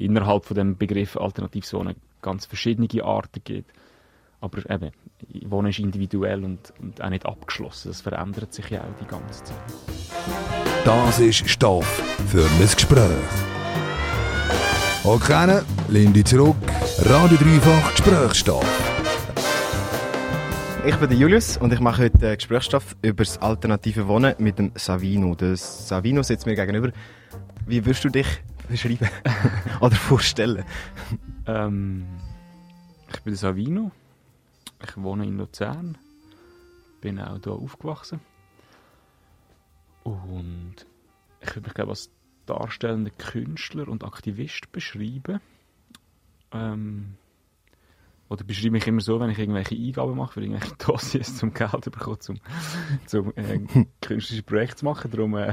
innerhalb von dem Begriff Alternativzone ganz verschiedene Arten gibt. Aber eben, Wohnen ist individuell und, und auch nicht abgeschlossen. Das verändert sich ja auch die ganze Zeit. Das ist Stoff für ein Gespräch. Okay, lehn dich zurück. Radio Dreifach Gesprächsstoff. Ich bin der Julius und ich mache heute Gesprächsstoff über das alternative Wohnen mit dem Savino. Der Savino sitzt mir gegenüber. Wie würdest du dich beschreiben oder vorstellen? Ähm, ich bin Savino. Ich wohne in Luzern. Bin auch hier aufgewachsen. Und ich würde mich glaube als darstellender Künstler und Aktivist beschreiben. Ähm, oder beschreibe mich immer so, wenn ich irgendwelche Eingaben mache für irgendwelche Dossiers zum Geld bekommen, zum, zum äh, künstlerisches Projekt zu machen. Darum, äh,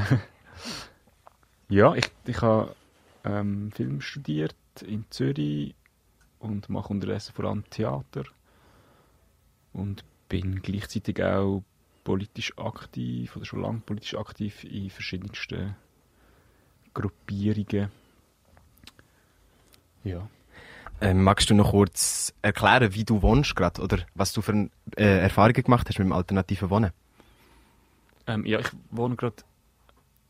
ja, ich, ich habe ähm, Film studiert in Zürich und mache unterdessen vor allem Theater und bin gleichzeitig auch politisch aktiv oder schon lange politisch aktiv in verschiedensten Gruppierungen. Ja. Ähm, magst du noch kurz erklären, wie du wohnst gerade oder was du für äh, Erfahrungen gemacht hast mit dem alternativen Wohnen? Ähm, ja, ich wohne gerade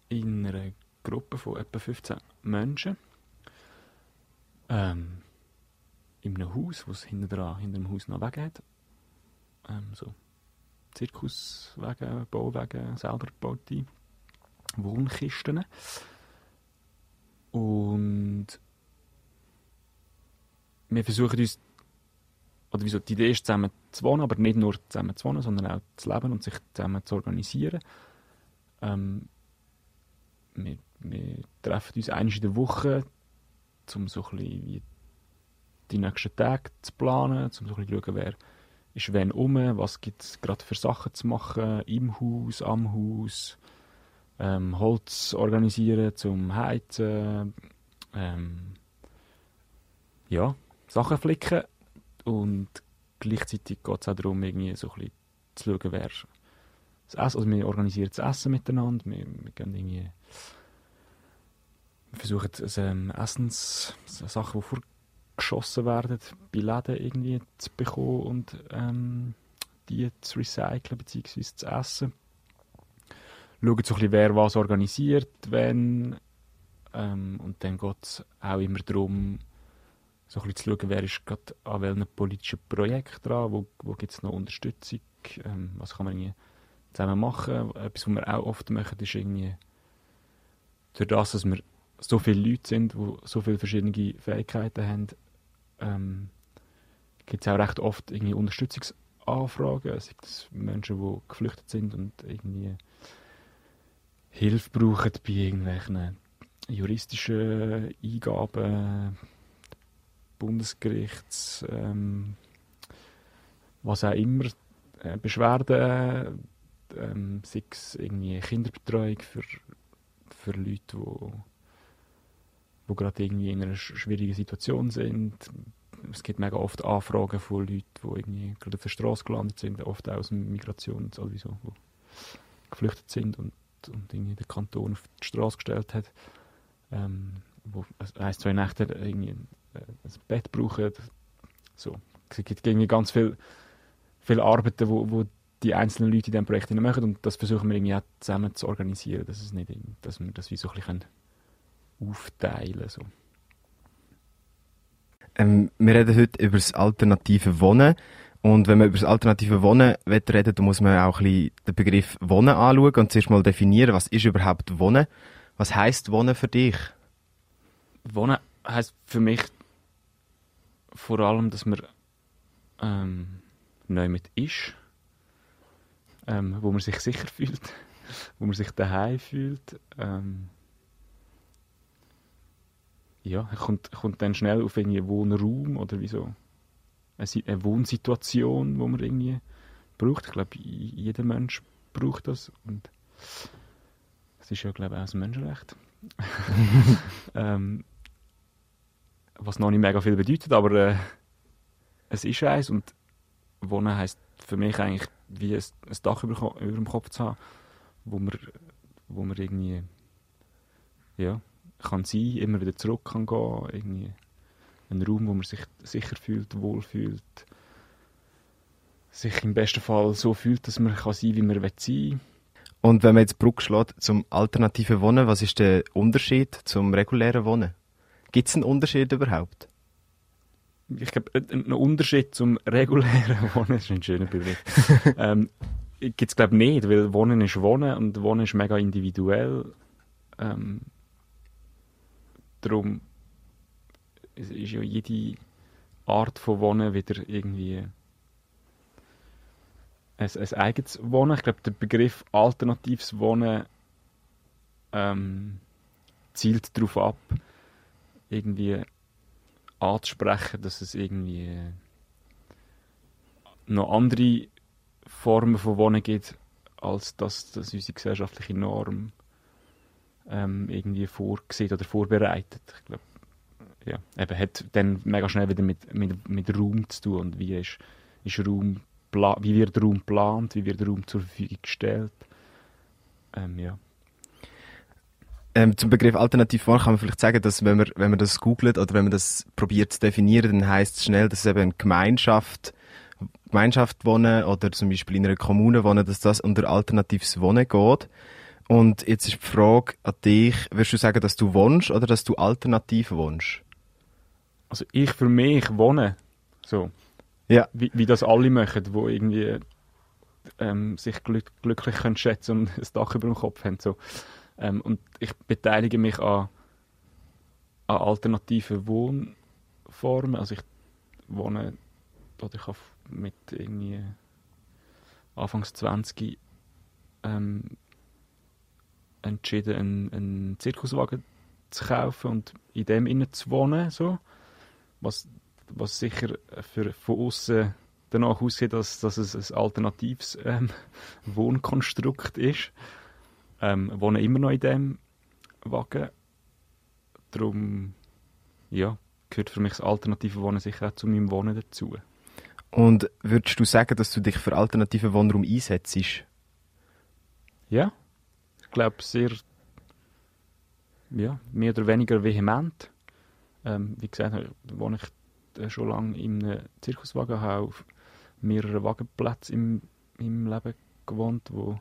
in einer Gruppe von etwa 15 Menschen. Ähm, in einem Haus, es hinter, hinter dem Haus noch Wege hat. Ähm, so Zirkuswege, Bauwege, selber gebaute Wohnkisten. Und wir versuchen uns, oder wieso, die Idee ist zusammen zu wohnen, aber nicht nur zusammen zu wohnen, sondern auch zu leben und sich zusammen zu organisieren. Ähm, wir, wir, treffen uns einmal in der Woche, um so die nächsten Tage zu planen, um so zu schauen, wer ist wen um, was gibt es gerade für Sachen zu machen, im Haus, am Haus, ähm, Holz organisieren zum Heizen, ähm, ja, Sachen flicken. Und gleichzeitig geht es auch darum, irgendwie so ein zu schauen, wer das Essen, also wir organisieren das Essen miteinander, wir, wir gehen irgendwie wir versuchen ähm, Essens, Sachen, die vorgeschossen werden, bei Läden irgendwie zu bekommen und ähm, die zu recyceln bzw. zu essen. Schauen so ein bisschen, wer was organisiert, wenn ähm, und dann geht es auch immer darum, so ein bisschen zu schauen, wer ist gerade an welchem politischen Projekt dran, wo, wo gibt es noch Unterstützung, ähm, was kann man irgendwie zusammen machen. Etwas, was wir auch oft machen, ist irgendwie durch das, dass wir so viele Leute sind, die so viele verschiedene Fähigkeiten haben, ähm, gibt es auch recht oft irgendwie Unterstützungsanfragen, sei das Menschen, die geflüchtet sind und irgendwie Hilfe brauchen bei irgendwelchen juristischen Eingaben, Bundesgerichts, ähm, was auch immer, äh, Beschwerden, ähm, sei es irgendwie Kinderbetreuung für, für Leute, die wo gerade irgendwie in einer schwierigen Situation sind. Es gibt mega oft Anfragen von Leuten, die irgendwie gerade auf der Straße gelandet sind, oft auch aus dem Migration sowieso, wo geflüchtet sind und, und irgendwie den Kanton auf die Straße gestellt hat. Ähm, wo ein, zwei Nächte irgendwie äh, ein Bett brauchen. So. Es gibt irgendwie ganz viele viel Arbeiten, wo, wo die einzelnen Leute in diesem Projekt machen und das versuchen wir irgendwie auch zusammen zu organisieren, dass, es nicht, dass wir das wie so ein bisschen aufteilen so. Ähm, wir reden heute über das alternative Wohnen. Und wenn man über das alternative Wohnen reden dann muss man auch ein bisschen den Begriff Wohnen anschauen und zuerst mal definieren, was ist überhaupt Wohnen? Was heißt Wohnen für dich? Wohnen heißt für mich vor allem, dass man ähm, neu mit ist, ähm, wo man sich sicher fühlt, wo man sich daheim fühlt. Ähm, ja, er kommt, kommt dann schnell auf einen Wohnraum oder wie so eine, eine Wohnsituation, wo man irgendwie braucht. Ich glaube, jeder Mensch braucht das und das ist ja, glaube ich, auch ein Menschenrecht. ähm, was noch nicht mega viel bedeutet, aber äh, es ist eins und Wohnen heisst für mich eigentlich wie ein, ein Dach über, über dem Kopf zu haben, wo man, wo man irgendwie ja, kann sein, immer wieder zurück kann gehen, irgendwie ein Raum, wo man sich sicher fühlt, wohl fühlt, sich im besten Fall so fühlt, dass man kann sein, wie man sein will. Und wenn man jetzt Brücke schlägt zum alternativen Wohnen, was ist der Unterschied zum regulären Wohnen? Gibt es einen Unterschied überhaupt? Ich glaube, ein Unterschied zum regulären Wohnen ist ein schöner Begriff. ähm, Gibt es, glaube ich, nicht, weil Wohnen ist Wohnen und Wohnen ist mega individuell. Ähm, darum ist ja jede Art von Wohnen wieder irgendwie ein, ein eigenes Wohnen. Ich glaube, der Begriff alternatives Wohnen ähm, zielt darauf ab, irgendwie anzusprechen, dass es irgendwie noch andere Formen von Wohnen gibt, als dass das unsere gesellschaftliche Norm ähm, irgendwie vorsieht oder vorbereitet. Ich glaube, ja, eben hat dann mega schnell wieder mit, mit, mit Raum zu tun und wie ist, ist Raum wie wird Raum geplant, wie wird Raum zur Verfügung gestellt. Ähm, ja. Ähm, zum Begriff Alternativwohnen kann man vielleicht sagen, dass wenn man, wenn man das googelt oder wenn man das probiert zu definieren, dann heißt es schnell, dass eben eine Gemeinschaft, Gemeinschaft wohnen oder zum Beispiel in einer Kommune wohnen, dass das unter alternatives Wohnen geht. Und jetzt ist die Frage an dich, würdest du sagen, dass du wohnst oder dass du alternativ wohnst? Also ich für mich wohne. So. Ja. Wie, wie das alle machen, die irgendwie ähm, sich glück, glücklich können schätzen und ein Dach über dem Kopf haben. So. Ähm, und ich beteilige mich an, an alternativen Wohnformen. Also ich wohne, oder ich habe mit irgendwie Anfangs 20 ähm, entschieden, einen, einen Zirkuswagen zu kaufen und in dem innen zu wohnen. So. Was was sicher für, von außen danach aussieht, dass, dass es ein alternatives ähm, Wohnkonstrukt ist. Ähm, wohne immer noch in dem Wagen. Darum ja, gehört für mich das alternative Wohnen sicher auch zu meinem Wohnen dazu. Und würdest du sagen, dass du dich für alternativen Wohnraum einsetzt? Ja, glaube sehr, ja, mehr oder weniger vehement. Ähm, wie gesagt, wohne ich äh, schon lange in einem Zirkuswagen, habe auf mehreren Wagenplätzen im, im Leben gewohnt, wo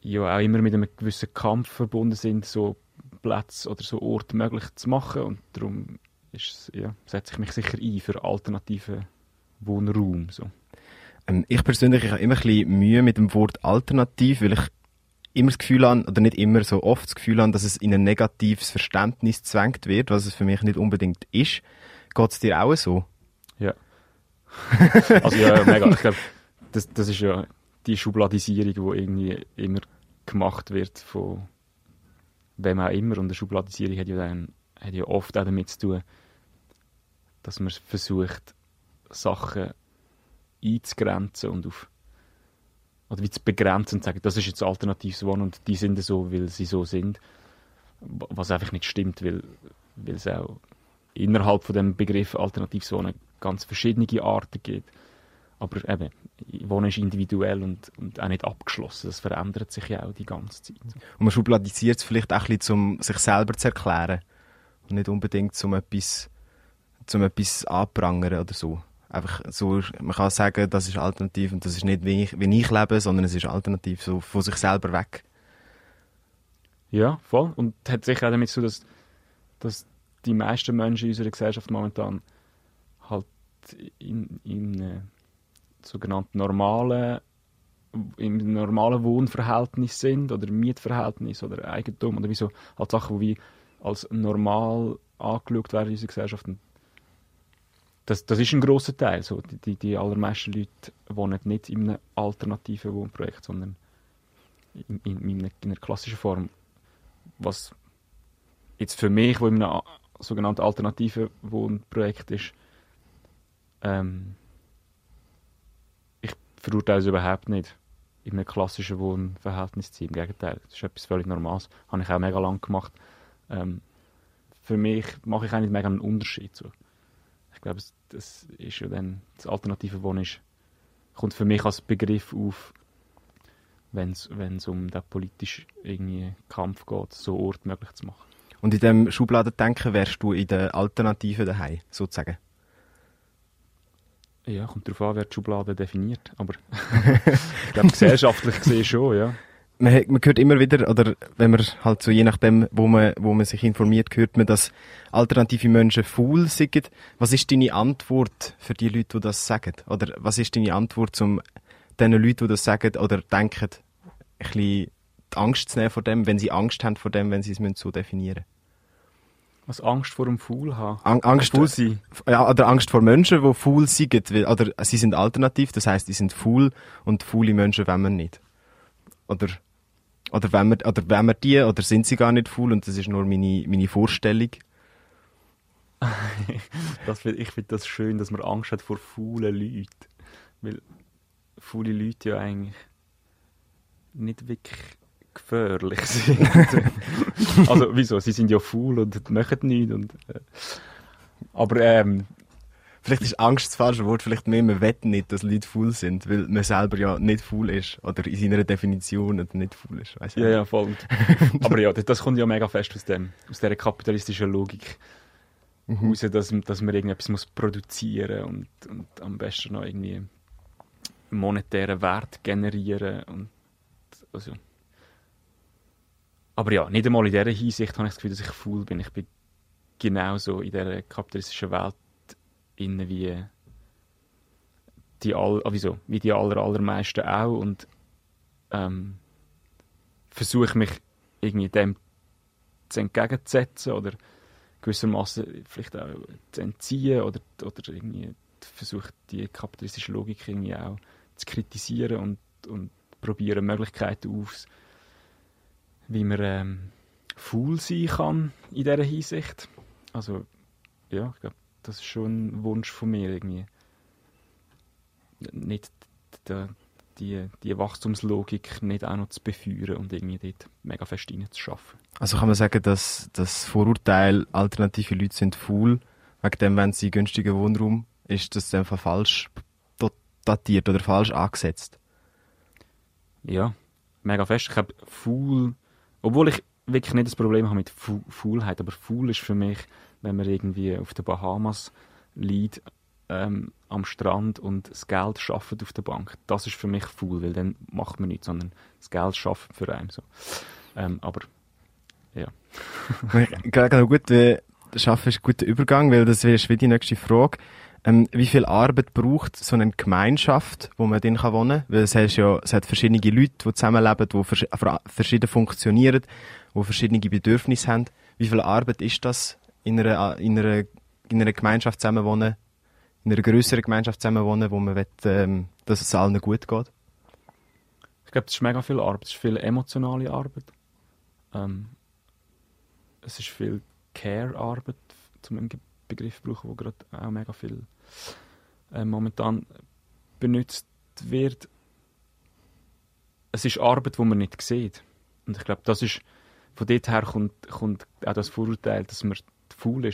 ja auch immer mit einem gewissen Kampf verbunden sind, so Plätze oder so Orte möglich zu machen und darum ja, setze ich mich sicher ein für alternativen Wohnraum. So. Ähm, ich persönlich ich habe immer ein bisschen Mühe mit dem Wort alternativ, weil ich immer das Gefühl habe, oder nicht immer, so oft das Gefühl habe, dass es in ein negatives Verständnis zwängt wird, was es für mich nicht unbedingt ist. Geht es dir auch so? Ja. also ja, mega. Ich glaube, das, das ist ja die Schubladisierung, die irgendwie immer gemacht wird von wem auch immer. Und eine Schubladisierung hat ja, dann, hat ja oft auch damit zu tun, dass man versucht, Sachen einzugrenzen und auf oder wie zu begrenzen und sagen, das ist jetzt alternatives Wohnen und die sind so, weil sie so sind. Was einfach nicht stimmt, weil, weil es auch innerhalb von dem Begriff alternatives Wohnen ganz verschiedene Arten gibt. Aber eben, Wohnen ist individuell und, und auch nicht abgeschlossen. Das verändert sich ja auch die ganze Zeit. Und man schubladisiert es vielleicht auch ein bisschen, um sich selber zu erklären. Und nicht unbedingt, um etwas, um etwas anprangern oder so einfach so, man kann sagen, das ist alternativ und das ist nicht, wie ich, wie ich lebe, sondern es ist alternativ, so von sich selber weg. Ja, voll. Und hat sicher auch damit zu tun, dass, dass die meisten Menschen in unserer Gesellschaft momentan halt in, in äh, sogenannten normalen im normalen Wohnverhältnis sind oder Mietverhältnis oder Eigentum oder wie so halt Sachen, die als normal angeschaut werden in unserer Gesellschaft und das, das ist ein großer Teil. So. Die, die, allermeisten Leute wohnen nicht in einem alternativen Wohnprojekt, sondern in, in, in, einer, in einer klassischen Form. Was jetzt für mich, wo in einem sogenannten alternativen Wohnprojekt ist, ähm, ich verurteile es überhaupt nicht, in einem klassischen Wohnverhältnis zu sein. Im Gegenteil, das ist etwas völlig Normales. Habe ich auch mega lang gemacht. Ähm, für mich mache ich eigentlich mega einen Unterschied. So glaube, das ist ja dann das alternative Wohnen ist, kommt für mich als Begriff auf, wenn es um den politischen irgendwie Kampf geht, so Ort möglich zu machen. Und in dem Schubladendenken wärst du in der Alternative daheim, sozusagen? Ja, kommt darauf an, wer die Schublade definiert. Aber ich glaube, gesellschaftlich gesehen schon, ja. Man, man hört immer wieder, oder wenn man halt so je nachdem, wo man, wo man sich informiert, hört man, dass alternative Menschen faul sind. Was ist deine Antwort für die Leute, die das sagen? Oder was ist deine Antwort zum den Leuten, die das sagen oder denken, ein bisschen die Angst zu nehmen vor dem, wenn sie Angst haben vor dem, wenn sie es so definieren? Was Angst vor dem Fool haben? Ang Angst Fool sein? Ja, oder Angst vor Menschen, die Fool sind. Oder sie sind alternativ, das heisst, sie sind Fool und faule Menschen wollen wir nicht. Oder, oder, wenn wir, oder wollen wir die, oder sind sie gar nicht Fool und das ist nur meine, meine Vorstellung? das, ich finde das schön, dass man Angst hat vor faulen Leuten. Weil faule Leute ja eigentlich nicht wirklich gefährlich sind. also wieso? Sie sind ja faul und machen nichts. Und, äh. Aber ähm, Vielleicht ist Angst das falsche Wort, vielleicht mehr, man wett nicht, dass Leute faul sind, weil man selber ja nicht faul ist oder in seiner Definition nicht faul ist. Weiss ja, ja, voll. Aber ja, das, das, kommt ja mega fest aus, dem, aus dieser kapitalistischen Logik mhm. raus, dass, dass man irgendetwas muss produzieren und, und am besten noch irgendwie monetären Wert generieren und also aber ja, nicht einmal in dieser Hinsicht habe ich das Gefühl, dass ich faul bin. Ich bin genauso in dieser kapitalistischen Welt innen wie die, all, ah, wieso? wie die aller, allermeisten auch und ähm, versuche mich irgendwie dem zu entgegenzusetzen oder gewissermaßen vielleicht auch zu entziehen oder, oder irgendwie versuche die kapitalistische Logik irgendwie auch zu kritisieren und, und probieren Möglichkeiten aufs wie man ähm, faul sein kann in dieser Hinsicht. Also, ja, ich glaube, das ist schon ein Wunsch von mir irgendwie. Nicht die, die, die Wachstumslogik nicht auch noch zu befeuern und irgendwie dort mega fest reinzuschaffen. Also kann man sagen, dass das Vorurteil, alternative Leute sind faul, wegen dem, wenn sie günstigen Wohnraum, ist das einfach falsch datiert oder falsch angesetzt? Ja, mega fest. Ich glaube, faul obwohl ich wirklich nicht das Problem habe mit Faulheit, aber faul ist für mich, wenn man irgendwie auf den Bahamas liegt, ähm, am Strand und das Geld schafft auf der Bank. Das ist für mich faul, weil dann macht man nichts, sondern das Geld schafft für einen. So. Ähm, aber ja. Gerade gut, wir schaffen ist ein Übergang, weil das wäre die nächste Frage. Ähm, wie viel Arbeit braucht so eine Gemeinschaft, wo man drin wohnen kann? Weil es, ja, es hat verschiedene Leute, die zusammenleben, die vers verschieden funktionieren, die verschiedene Bedürfnisse haben. Wie viel Arbeit ist das, in einer, in einer, in einer Gemeinschaft zusammenwohnen, in einer größeren Gemeinschaft zusammenwohnen, wo man will, ähm, dass es allen gut geht? Ich glaube, es ist mega viel Arbeit. Es ist viel emotionale Arbeit. Ähm, es ist viel Care-Arbeit, zum Begriff brauchen, wo gerade auch mega viel äh, momentan benutzt wird. Es ist Arbeit, die man nicht sieht. Und ich glaube, das ist, von dort her kommt, kommt auch das Vorurteil, dass man faul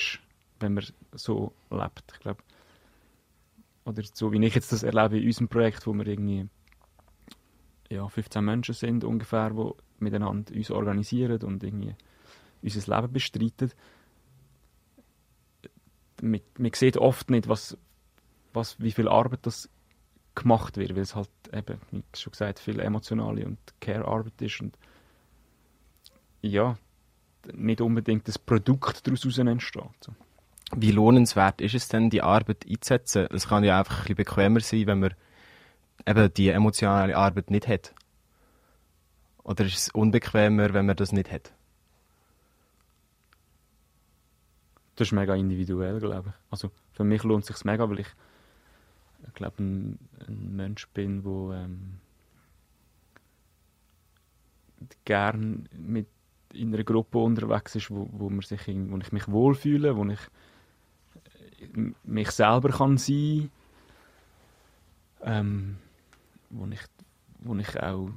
wenn man so lebt. Ich glaube, oder so wie ich jetzt das erlebe in unserem Projekt, wo wir irgendwie ja, 15 Menschen sind ungefähr, die miteinander uns organisieren und irgendwie unser Leben bestreiten man, man sieht oft nicht, was, was, wie viel Arbeit das gemacht wird, weil es halt eben, wie schon gesagt, viel emotionale und Care-Arbeit ist und ja, nicht unbedingt das Produkt daraus entsteht. So. Wie lohnenswert ist es denn, die Arbeit einzusetzen? Es kann ja einfach ein bisschen bequemer sein, wenn man eben die emotionale Arbeit nicht hat. Oder ist es unbequemer, wenn man das nicht hat? Das ist mega individuell, glaube ich. Also für mich lohnt es sich mega, weil ich, ich glaube, ein, ein, Mensch bin, der ähm, gern mit in einer Gruppe unterwegs ist, wo, wo, man sich, wo ich mich wohlfühle, wo ich äh, mich selber kann sein ähm, wo, ich, wo ich auch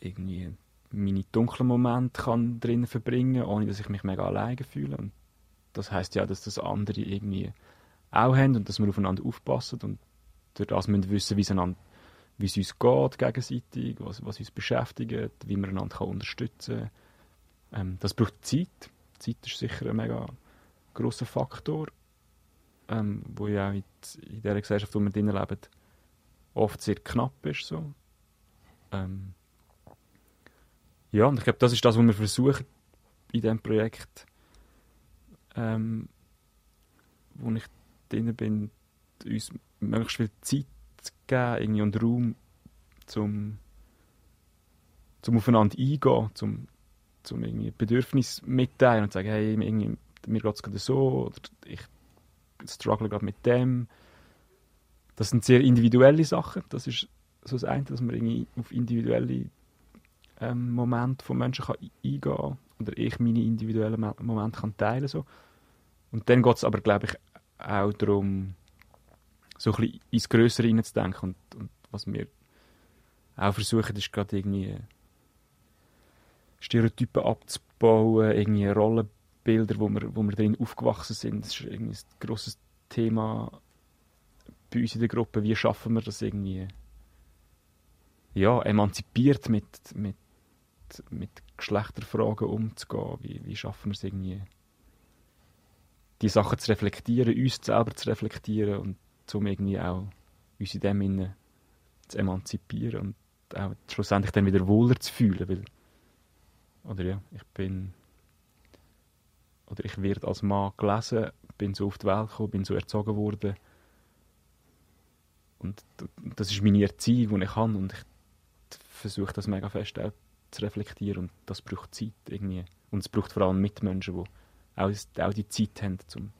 irgendwie meine dunklen Momente kann drin verbringen, ohne dass ich mich mega alleine fühle. Und das heißt ja, dass das andere irgendwie auch haben und dass wir aufeinander aufpassen und durch das müssen wissen, wie, einander, wie es uns geht gegenseitig, was, was uns beschäftigt, wie man einander unterstützen kann. Ähm, das braucht Zeit. Zeit ist sicher ein mega grosser Faktor, ähm, wo ja auch in, in der Gesellschaft, wo wir drinnen leben, oft sehr knapp ist. So. Ähm, ja, und ich glaube, das ist das, was wir versuchen in diesem Projekt, ähm, wo ich drin bin, uns möglichst viel Zeit zu geben irgendwie und Raum zum, zum aufeinander eingehen, zum, zum irgendwie Bedürfnis mitteilen und sagen, hey, irgendwie, mir geht es gerade so oder ich struggle gerade mit dem. Das sind sehr individuelle Sachen. Das ist so das eine, dass man irgendwie auf individuelle ähm, Momente von Menschen kann eingehen kann oder ich meine individuellen Momente kann teilen so. Und dann geht es aber, glaube ich, auch darum, so ein bisschen ins Größere hineinzudenken. Und, und was wir auch versuchen, ist gerade irgendwie Stereotypen abzubauen, irgendwie Rollenbilder, wo wir, wo wir drin aufgewachsen sind. Das ist irgendwie ein grosses Thema bei uns in der Gruppe. Wie schaffen wir das irgendwie ja, emanzipiert mit, mit, mit Geschlechterfragen umzugehen? Wie, wie schaffen wir es irgendwie die Sachen zu reflektieren, uns selber zu reflektieren und um irgendwie auch uns in dem Sinne zu emanzipieren und auch schlussendlich dann wieder wohler zu fühlen, weil oder ja, ich bin oder ich werde als Mann gelesen, bin so auf die Welt gekommen, bin so erzogen worden. Und das ist meine Erziehung, die ich habe und ich versuche das mega fest auch zu reflektieren und das braucht Zeit irgendwie. Und es braucht vor allem Mitmenschen, die auch, die Zeit haben, um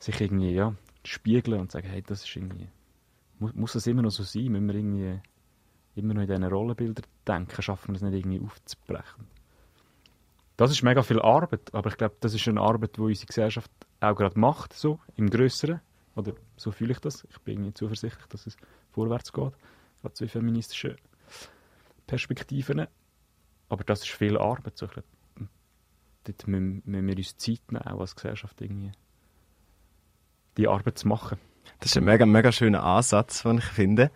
sich irgendwie ja, spiegeln und sagen, hey, das ist irgendwie, muss, muss das immer noch so sein? Müssen wir irgendwie immer noch in diesen Rollenbildern denken? Schaffen wir es nicht irgendwie aufzubrechen? Das ist mega viel Arbeit, aber ich glaube, das ist eine Arbeit, die unsere Gesellschaft auch gerade macht, so im Größeren. Oder so fühle ich das. Ich bin irgendwie zuversichtlich, dass es vorwärts geht, gerade zu feministischen Perspektiven. Aber das ist viel Arbeit. So. Ich glaube, dort müssen, müssen wir uns Zeit nehmen, auch als Gesellschaft irgendwie die Arbeit zu machen. Das ist ein mega, mega schöner Ansatz, den ich finde.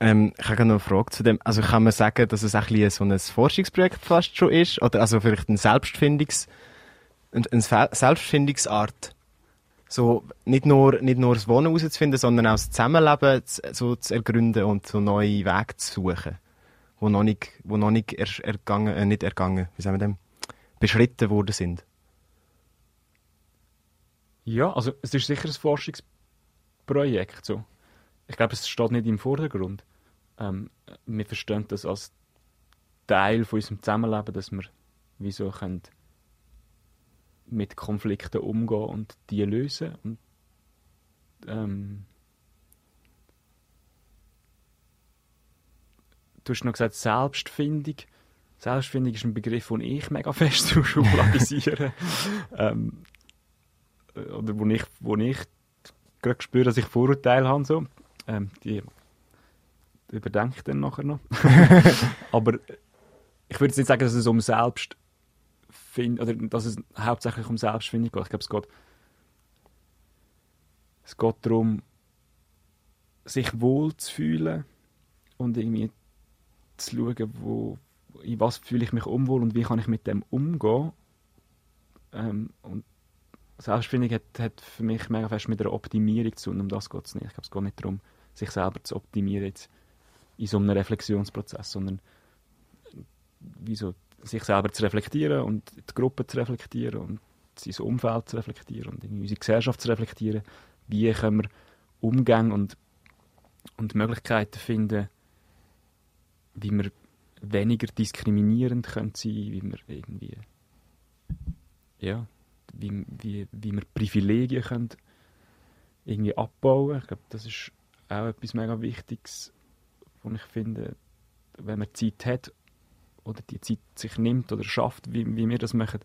Ähm, ich habe noch eine Frage zu dem. Also kann man sagen, dass es ein bisschen so ein Forschungsprojekt fast schon ist? Oder also vielleicht ein Selbstfindungs, eine Selbstfindungsart? So, nicht nur, nicht nur das Wohnen herauszufinden, sondern auch das Zusammenleben zu, so zu ergründen und so neue Wege zu suchen. Wo noch nicht, wo noch nicht er, ergangen, äh, nicht ergangen, wie sagen wir dem, beschritten worden sind. Ja, also es ist sicher ein Forschungsprojekt. So. Ich glaube, es steht nicht im Vordergrund. Ähm, wir verstehen das als Teil von unserem Zusammenleben, dass wir wieso können mit Konflikten umgehen und die lösen. Und, ähm, du hast noch gesagt, Selbstfindung. Selbstfindung ist ein Begriff, den ich mega fest zu schubladisiere. ähm, oder wo ich, wo ich gerade spüre, dass ich Vorurteile habe. So. Ähm, die überdenke ich dann nachher noch. Aber ich würde jetzt nicht sagen, dass es um Selbstfindung, oder dass es hauptsächlich um Selbstfindung geht. Ich glaube, es geht, es geht darum, sich wohl zu fühlen und irgendwie zu schauen, wo, in was fühle ich mich unwohl und wie kann ich mit dem umgehen. Ähm, und Selbstfindung hat, hat für mich mega fest mit der Optimierung zu tun. Um das geht es nicht. Ich glaube, es geht nicht darum, sich selber zu optimieren jetzt in so einem Reflexionsprozess, sondern wie so, sich selber zu reflektieren und die Gruppe zu reflektieren und sein Umfeld zu reflektieren und unsere Gesellschaft zu reflektieren. Wie können wir Umgänge und, und Möglichkeiten finden, wie wir weniger diskriminierend können sein, wie wir irgendwie ja, wie, wie, wie wir Privilegien können irgendwie abbauen. Ich glaube, das ist auch etwas mega Wichtiges, wo ich finde, wenn man Zeit hat oder die Zeit sich nimmt oder schafft, wie, wie wir das machen,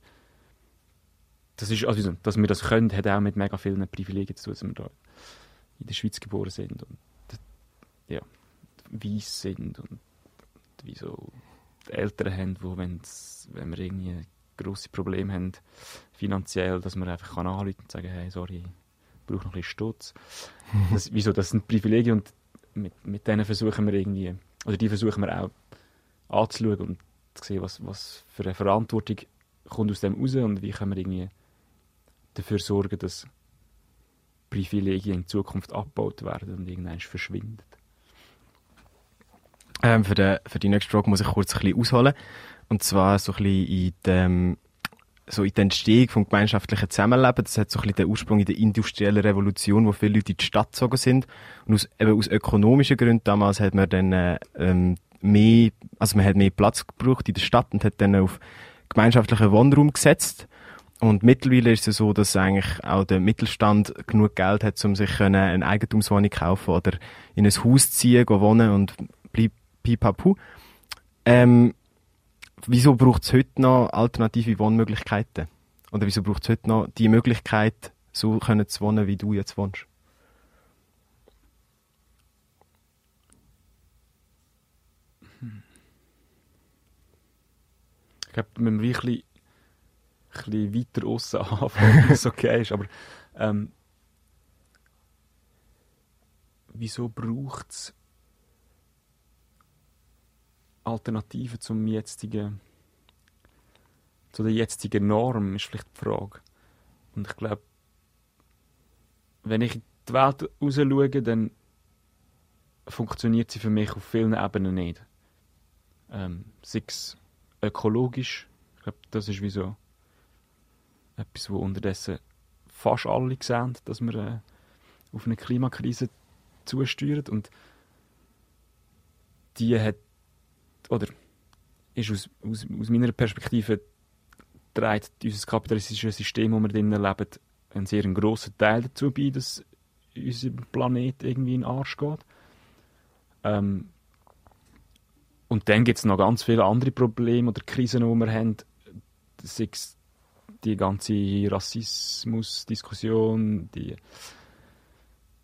das ist, also, dass wir das können, hat auch mit mega vielen Privilegien zu tun, dass wir da in der Schweiz geboren sind und ja, weiss sind und wie so Eltern haben, wo wenn wir irgendwie grosse Probleme haben, finanziell, dass man einfach kann und sagen, hey, sorry, ich brauche noch ein bisschen Stutz. Das, wieso, das sind Privilegien und mit, mit denen versuchen wir irgendwie, oder die versuchen wir auch anzuschauen und zu sehen, was, was für eine Verantwortung kommt aus dem raus und wie können wir irgendwie dafür sorgen, dass Privilegien in Zukunft abgebaut werden und irgendwann verschwinden. Ähm, für, den, für die nächste Frage muss ich kurz ein bisschen ausholen. Und zwar so ein bisschen in dem, so in der Entstehung vom gemeinschaftlichen Zusammenleben. Das hat so ein bisschen den Ursprung in der industriellen Revolution, wo viele Leute in die Stadt gezogen sind. Und aus, eben aus ökonomischen Gründen damals hat man dann äh, ähm, mehr, also man hat mehr Platz gebraucht in der Stadt und hat dann auf gemeinschaftlichen Wohnraum gesetzt. Und mittlerweile ist es so, dass eigentlich auch der Mittelstand genug Geld hat, um sich eine Eigentumswohnung kaufen oder in ein Haus ziehen, wohnen und pipapu. Ähm, wieso braucht es heute noch alternative Wohnmöglichkeiten? Oder wieso braucht es heute noch die Möglichkeit, so können zu wohnen, wie du jetzt wohnst? Ich glaube, wir müssen wirklich ein bisschen weiter aussen anfangen, wenn es okay ist. Aber ähm, wieso braucht es Alternativen zum jetzigen, zu der jetzigen Norm, ist vielleicht die Frage. Und ich glaube, wenn ich in die Welt raus schaue, dann funktioniert sie für mich auf vielen Ebenen nicht. Ähm, sei es ökologisch, ich glaube, das ist wie so etwas, wo unterdessen fast alle sehen, dass wir äh, auf eine Klimakrise zusteuern und die hat oder ist aus, aus, aus meiner Perspektive trägt unser kapitalistisches System, wo wir drinnen leben, einen sehr grossen Teil dazu bei, dass unser Planet irgendwie in den Arsch geht. Ähm, und dann gibt es noch ganz viele andere Probleme oder Krisen, die wir haben. Sei es die ganze Rassismus-Diskussion, die,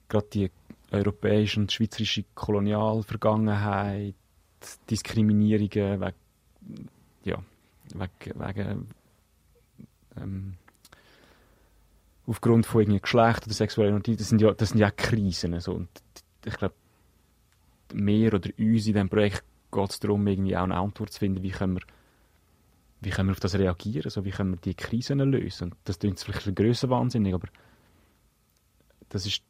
gerade die europäische und schweizerische Kolonialvergangenheit, Diskriminierungen wegen, ja, wegen, wegen ähm, aufgrund von irgendwie Geschlecht oder sexueller Identität, das sind ja, das sind ja Krisen. Also, und ich glaube, mehr oder uns in diesem Projekt geht es darum, irgendwie auch eine Antwort zu finden, wie können wir, wie können wir auf das reagieren, also wie können wir die Krisen lösen. Und das klingt vielleicht ein grösser wahnsinnig, aber das ist,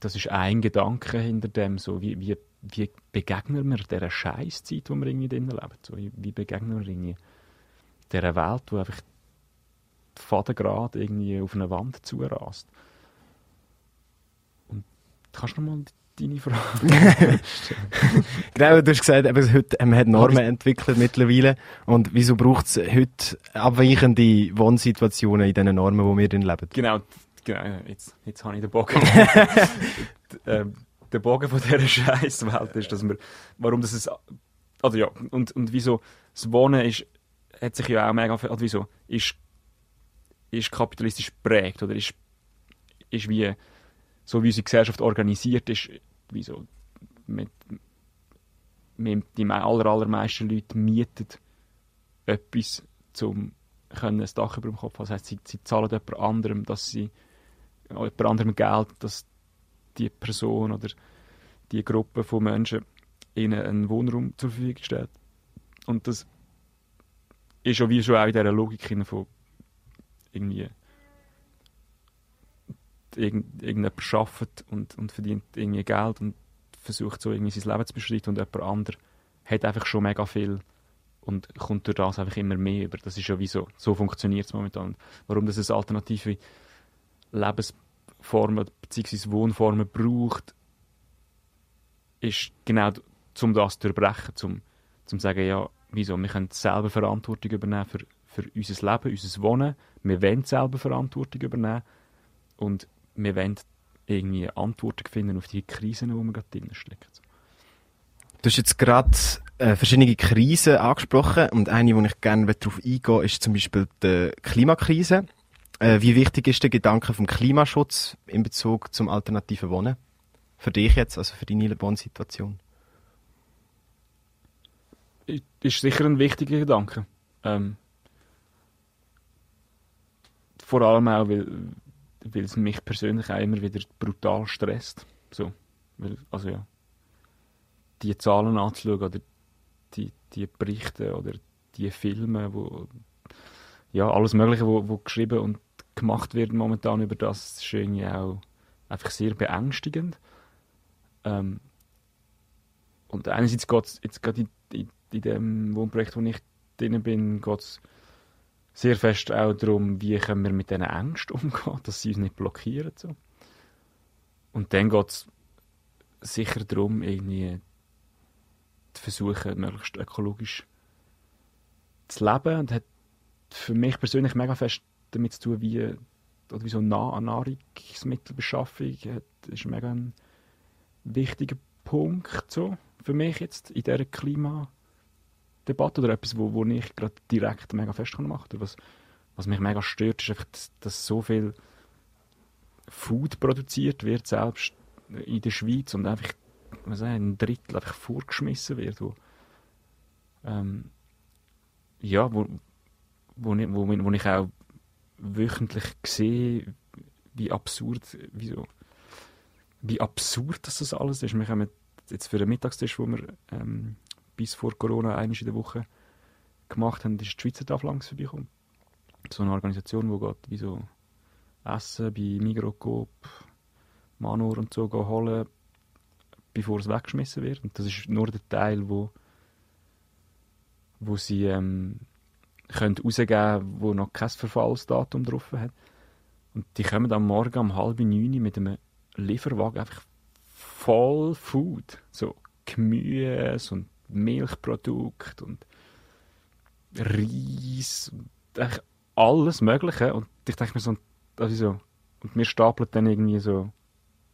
das ist ein Gedanke hinter dem, so wie, wie, wie begegnen wir dieser Scheißzeit, wo wir irgendwie drinnen leben, so, wie, begegnen wir irgendwie dieser Welt, wo einfach die Fadengrad irgendwie auf eine Wand zurast. Und kannst du noch mal deine Frage. genau, du hast gesagt, eben, heute, man hat Normen entwickelt mittlerweile. Und wieso braucht es heute abweichende Wohnsituationen in diesen Normen, wo wir drin leben? Genau, genau jetzt, jetzt habe ich den Bogen. ähm, der Bogen von dieser Scheißwelt ist, dass wir, warum das ist, also ja, und, und wieso das Wohnen ist, hat sich ja auch mega, also wieso, ist, ist kapitalistisch geprägt, oder ist, ist wie, so wie unsere Gesellschaft organisiert ist, wie so mit, mit die aller, allermeisten Leute mieten etwas, um können ein Dach über dem Kopf haben. Das heisst, sie, sie zahlen jemand anderem, dass sie jemand anderem Geld, dass die Person oder die Gruppe von Menschen ihnen einen Wohnraum zur Verfügung stellt. Und das ist ja wie schon auch in dieser Logik von irgendwie irgend, irgendjemand arbeitet und, und verdient irgendwie Geld und versucht so irgendwie sein Leben zu bestreiten und jemand anderes hat einfach schon mega viel und kommt durch das einfach immer mehr über. Das ist ja wie so, so funktioniert es momentan. Warum das es alternative Lebensformen bzw. Wohnformen braucht, ist genau, um das zu durchbrechen, um zu sagen, ja, wieso, wir können selber Verantwortung übernehmen für, für unser Leben, unser Wohnen, wir wollen selber Verantwortung übernehmen und wir wollen irgendwie Antworten finden auf die Krisen, die wir gerade drin stecken. Du hast jetzt gerade äh, verschiedene Krisen angesprochen und eine, wo ich gerne darauf eingehe, ist zum Beispiel die Klimakrise. Äh, wie wichtig ist der Gedanke vom Klimaschutz in Bezug zum alternativen Wohnen? Für dich jetzt, also für deine Wohnsituation? Ist sicher ein wichtiger Gedanke. Ähm, vor allem auch, weil weil es mich persönlich auch immer wieder brutal stresst. So, weil, also ja, die Zahlen anzuschauen oder die, die Berichte oder die Filme, wo ja, alles Mögliche, wo, wo geschrieben und gemacht wird momentan über das, ist irgendwie auch einfach sehr beängstigend. Ähm, und einerseits geht es jetzt gerade in, in, in dem Wohnprojekt, wo ich drin bin, geht sehr fest auch darum, wie können wir mit diesen Ängsten umgehen, dass sie uns nicht blockieren. So. Und dann geht es sicher darum, irgendwie zu versuchen, möglichst ökologisch zu leben. Und hat für mich persönlich mega fest damit zu tun, wie, oder wie so nah Nahrungsmittelbeschaffung hat, ist mega ein wichtiger Punkt so, für mich jetzt in dieser Klimadebatte oder etwas, wo, wo ich gerade direkt mega fest machen kann. Was, was mich mega stört, ist einfach, dass, dass so viel Food produziert wird, selbst in der Schweiz und einfach was sagen, ein Drittel einfach vorgeschmissen wird, wo, ähm, ja, wo, wo, wo, wo ich auch wöchentlich sehe, wie absurd, wie, so, wie absurd dass das alles ist. Wir haben jetzt für den Mittagstisch, wo wir ähm, bis vor Corona einmal in der Woche gemacht haben, ist die Schweizer Tafel langsam vorbeigekommen. So eine Organisation, die geht wie so Essen bei Migrokop, Manor und so holen, bevor es weggeschmissen wird. Und das ist nur der Teil, wo, wo sie ähm, können rausgeben wo noch kein Verfallsdatum drauf hat. Und die kommen am Morgen um halb neun mit einem Lieferwagen einfach voll Food. So Gemüse und Milchprodukte und Reis und alles Mögliche. Und ich denke mir so, also so, und wir stapeln dann irgendwie so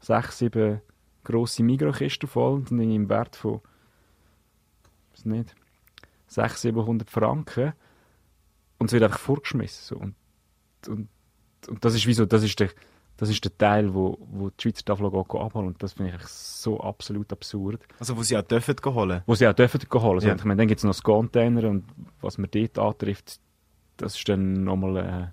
sechs, sieben grosse Mikrokisten voll und dann im Wert von, was nicht, 600, 700 Franken. Und es wird einfach vorgeschmissen. So. Und, und, und das ist wie so, das ist der, das ist der Teil, wo, wo die Schweizer Tafel abholen. Und das finde ich so absolut absurd. Also, wo sie auch dürfen holen? Wo sie auch dürfen holen. Also, ja. ich meine, dann gibt es noch das Container und was man dort antrifft, das ist dann nochmal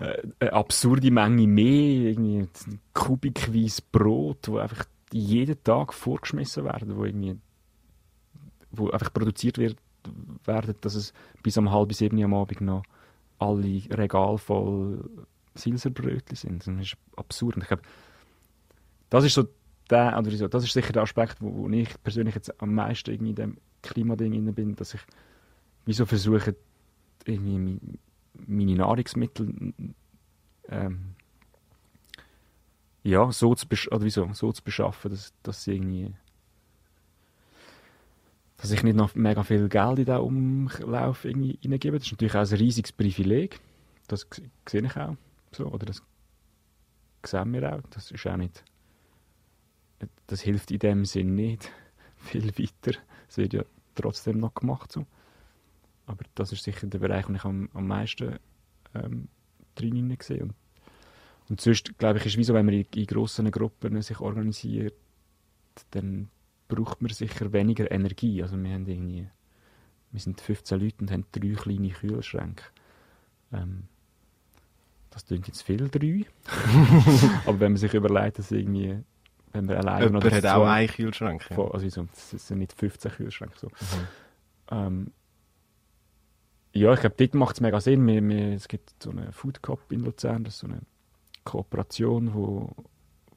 äh, eine absurde Menge mehr. Irgendwie kubikweise Brot, wo einfach jeden Tag vorgeschmissen werden, wo irgendwie wo einfach produziert wird, werden, dass es bis um halb sieben am Abend noch alle Regale voll Silserbrötchen sind. Das ist absurd. Ich glaube, das ist so der, oder so, das ist sicher der Aspekt, wo, wo ich persönlich jetzt am meisten irgendwie in dem Klimading bin, dass ich wieso versuche, irgendwie meine Nahrungsmittel ähm, ja, so zu, oder wieso, so zu beschaffen, dass, dass sie irgendwie dass ich nicht noch mega viel Geld in diesen Umlauf reingebe. Das ist natürlich auch ein riesiges Privileg. Das sehe ich auch. So, oder das sehen wir auch. Das ist auch nicht. Das hilft in dem Sinn nicht viel weiter. Es wird ja trotzdem noch gemacht. So. Aber das ist sicher der Bereich, wo ich am, am meisten ähm, drin sehe. Und, und sonst, glaube ich, ist es wie so, wenn man in, in grossen Gruppen sich organisiert, dann braucht man sicher weniger Energie. Also wir haben irgendwie, wir sind 15 Leute und haben drei kleine Kühlschränke. Ähm, das klingt jetzt viel, drei. Aber wenn man sich überlegt, dass irgendwie, wenn wir alleine Jemand hat auch einen Kühlschrank. Ja. Also so, das sind nicht 15 Kühlschränke. So. Mhm. Ähm, ja, ich glaube, dort macht es mega Sinn. Wir, wir, es gibt so eine Food Cup in Luzern, das ist so eine Kooperation, wo,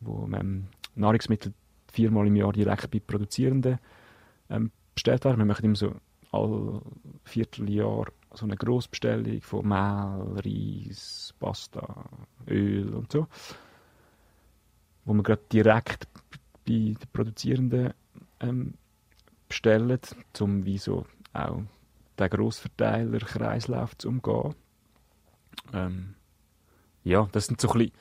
wo man Nahrungsmittel viermal im Jahr direkt bei Produzierenden ähm, bestellt werden. Wir machen immer so alle Vierteljahr so eine Grossbestellung von Mehl, Reis, Pasta, Öl und so, wo wir gerade direkt bei den Produzierenden ähm, bestellen, um wie so auch den Grossverteiler-Kreislauf zu umgehen. Ähm, ja, das sind so ein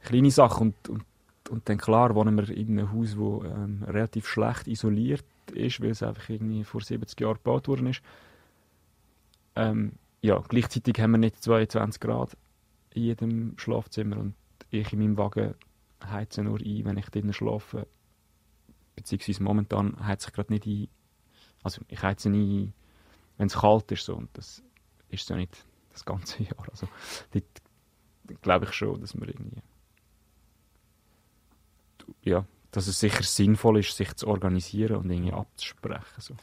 kleine Sachen und, und und dann klar wohnen wir in einem Haus, das ähm, relativ schlecht isoliert ist, weil es einfach irgendwie vor 70 Jahren gebaut worden ist. Ähm, ja, gleichzeitig haben wir nicht 22 Grad in jedem Schlafzimmer und ich in meinem Wagen heize nur ein, wenn ich drinnen schlafe. Beziehungsweise momentan heize ich gerade nicht ein. Also ich heize nie, wenn es kalt ist so und das ist ja nicht das ganze Jahr. Also dort glaube ich schon, dass wir irgendwie ja, dass es sicher sinnvoll ist, sich zu organisieren und irgendwie abzusprechen. So.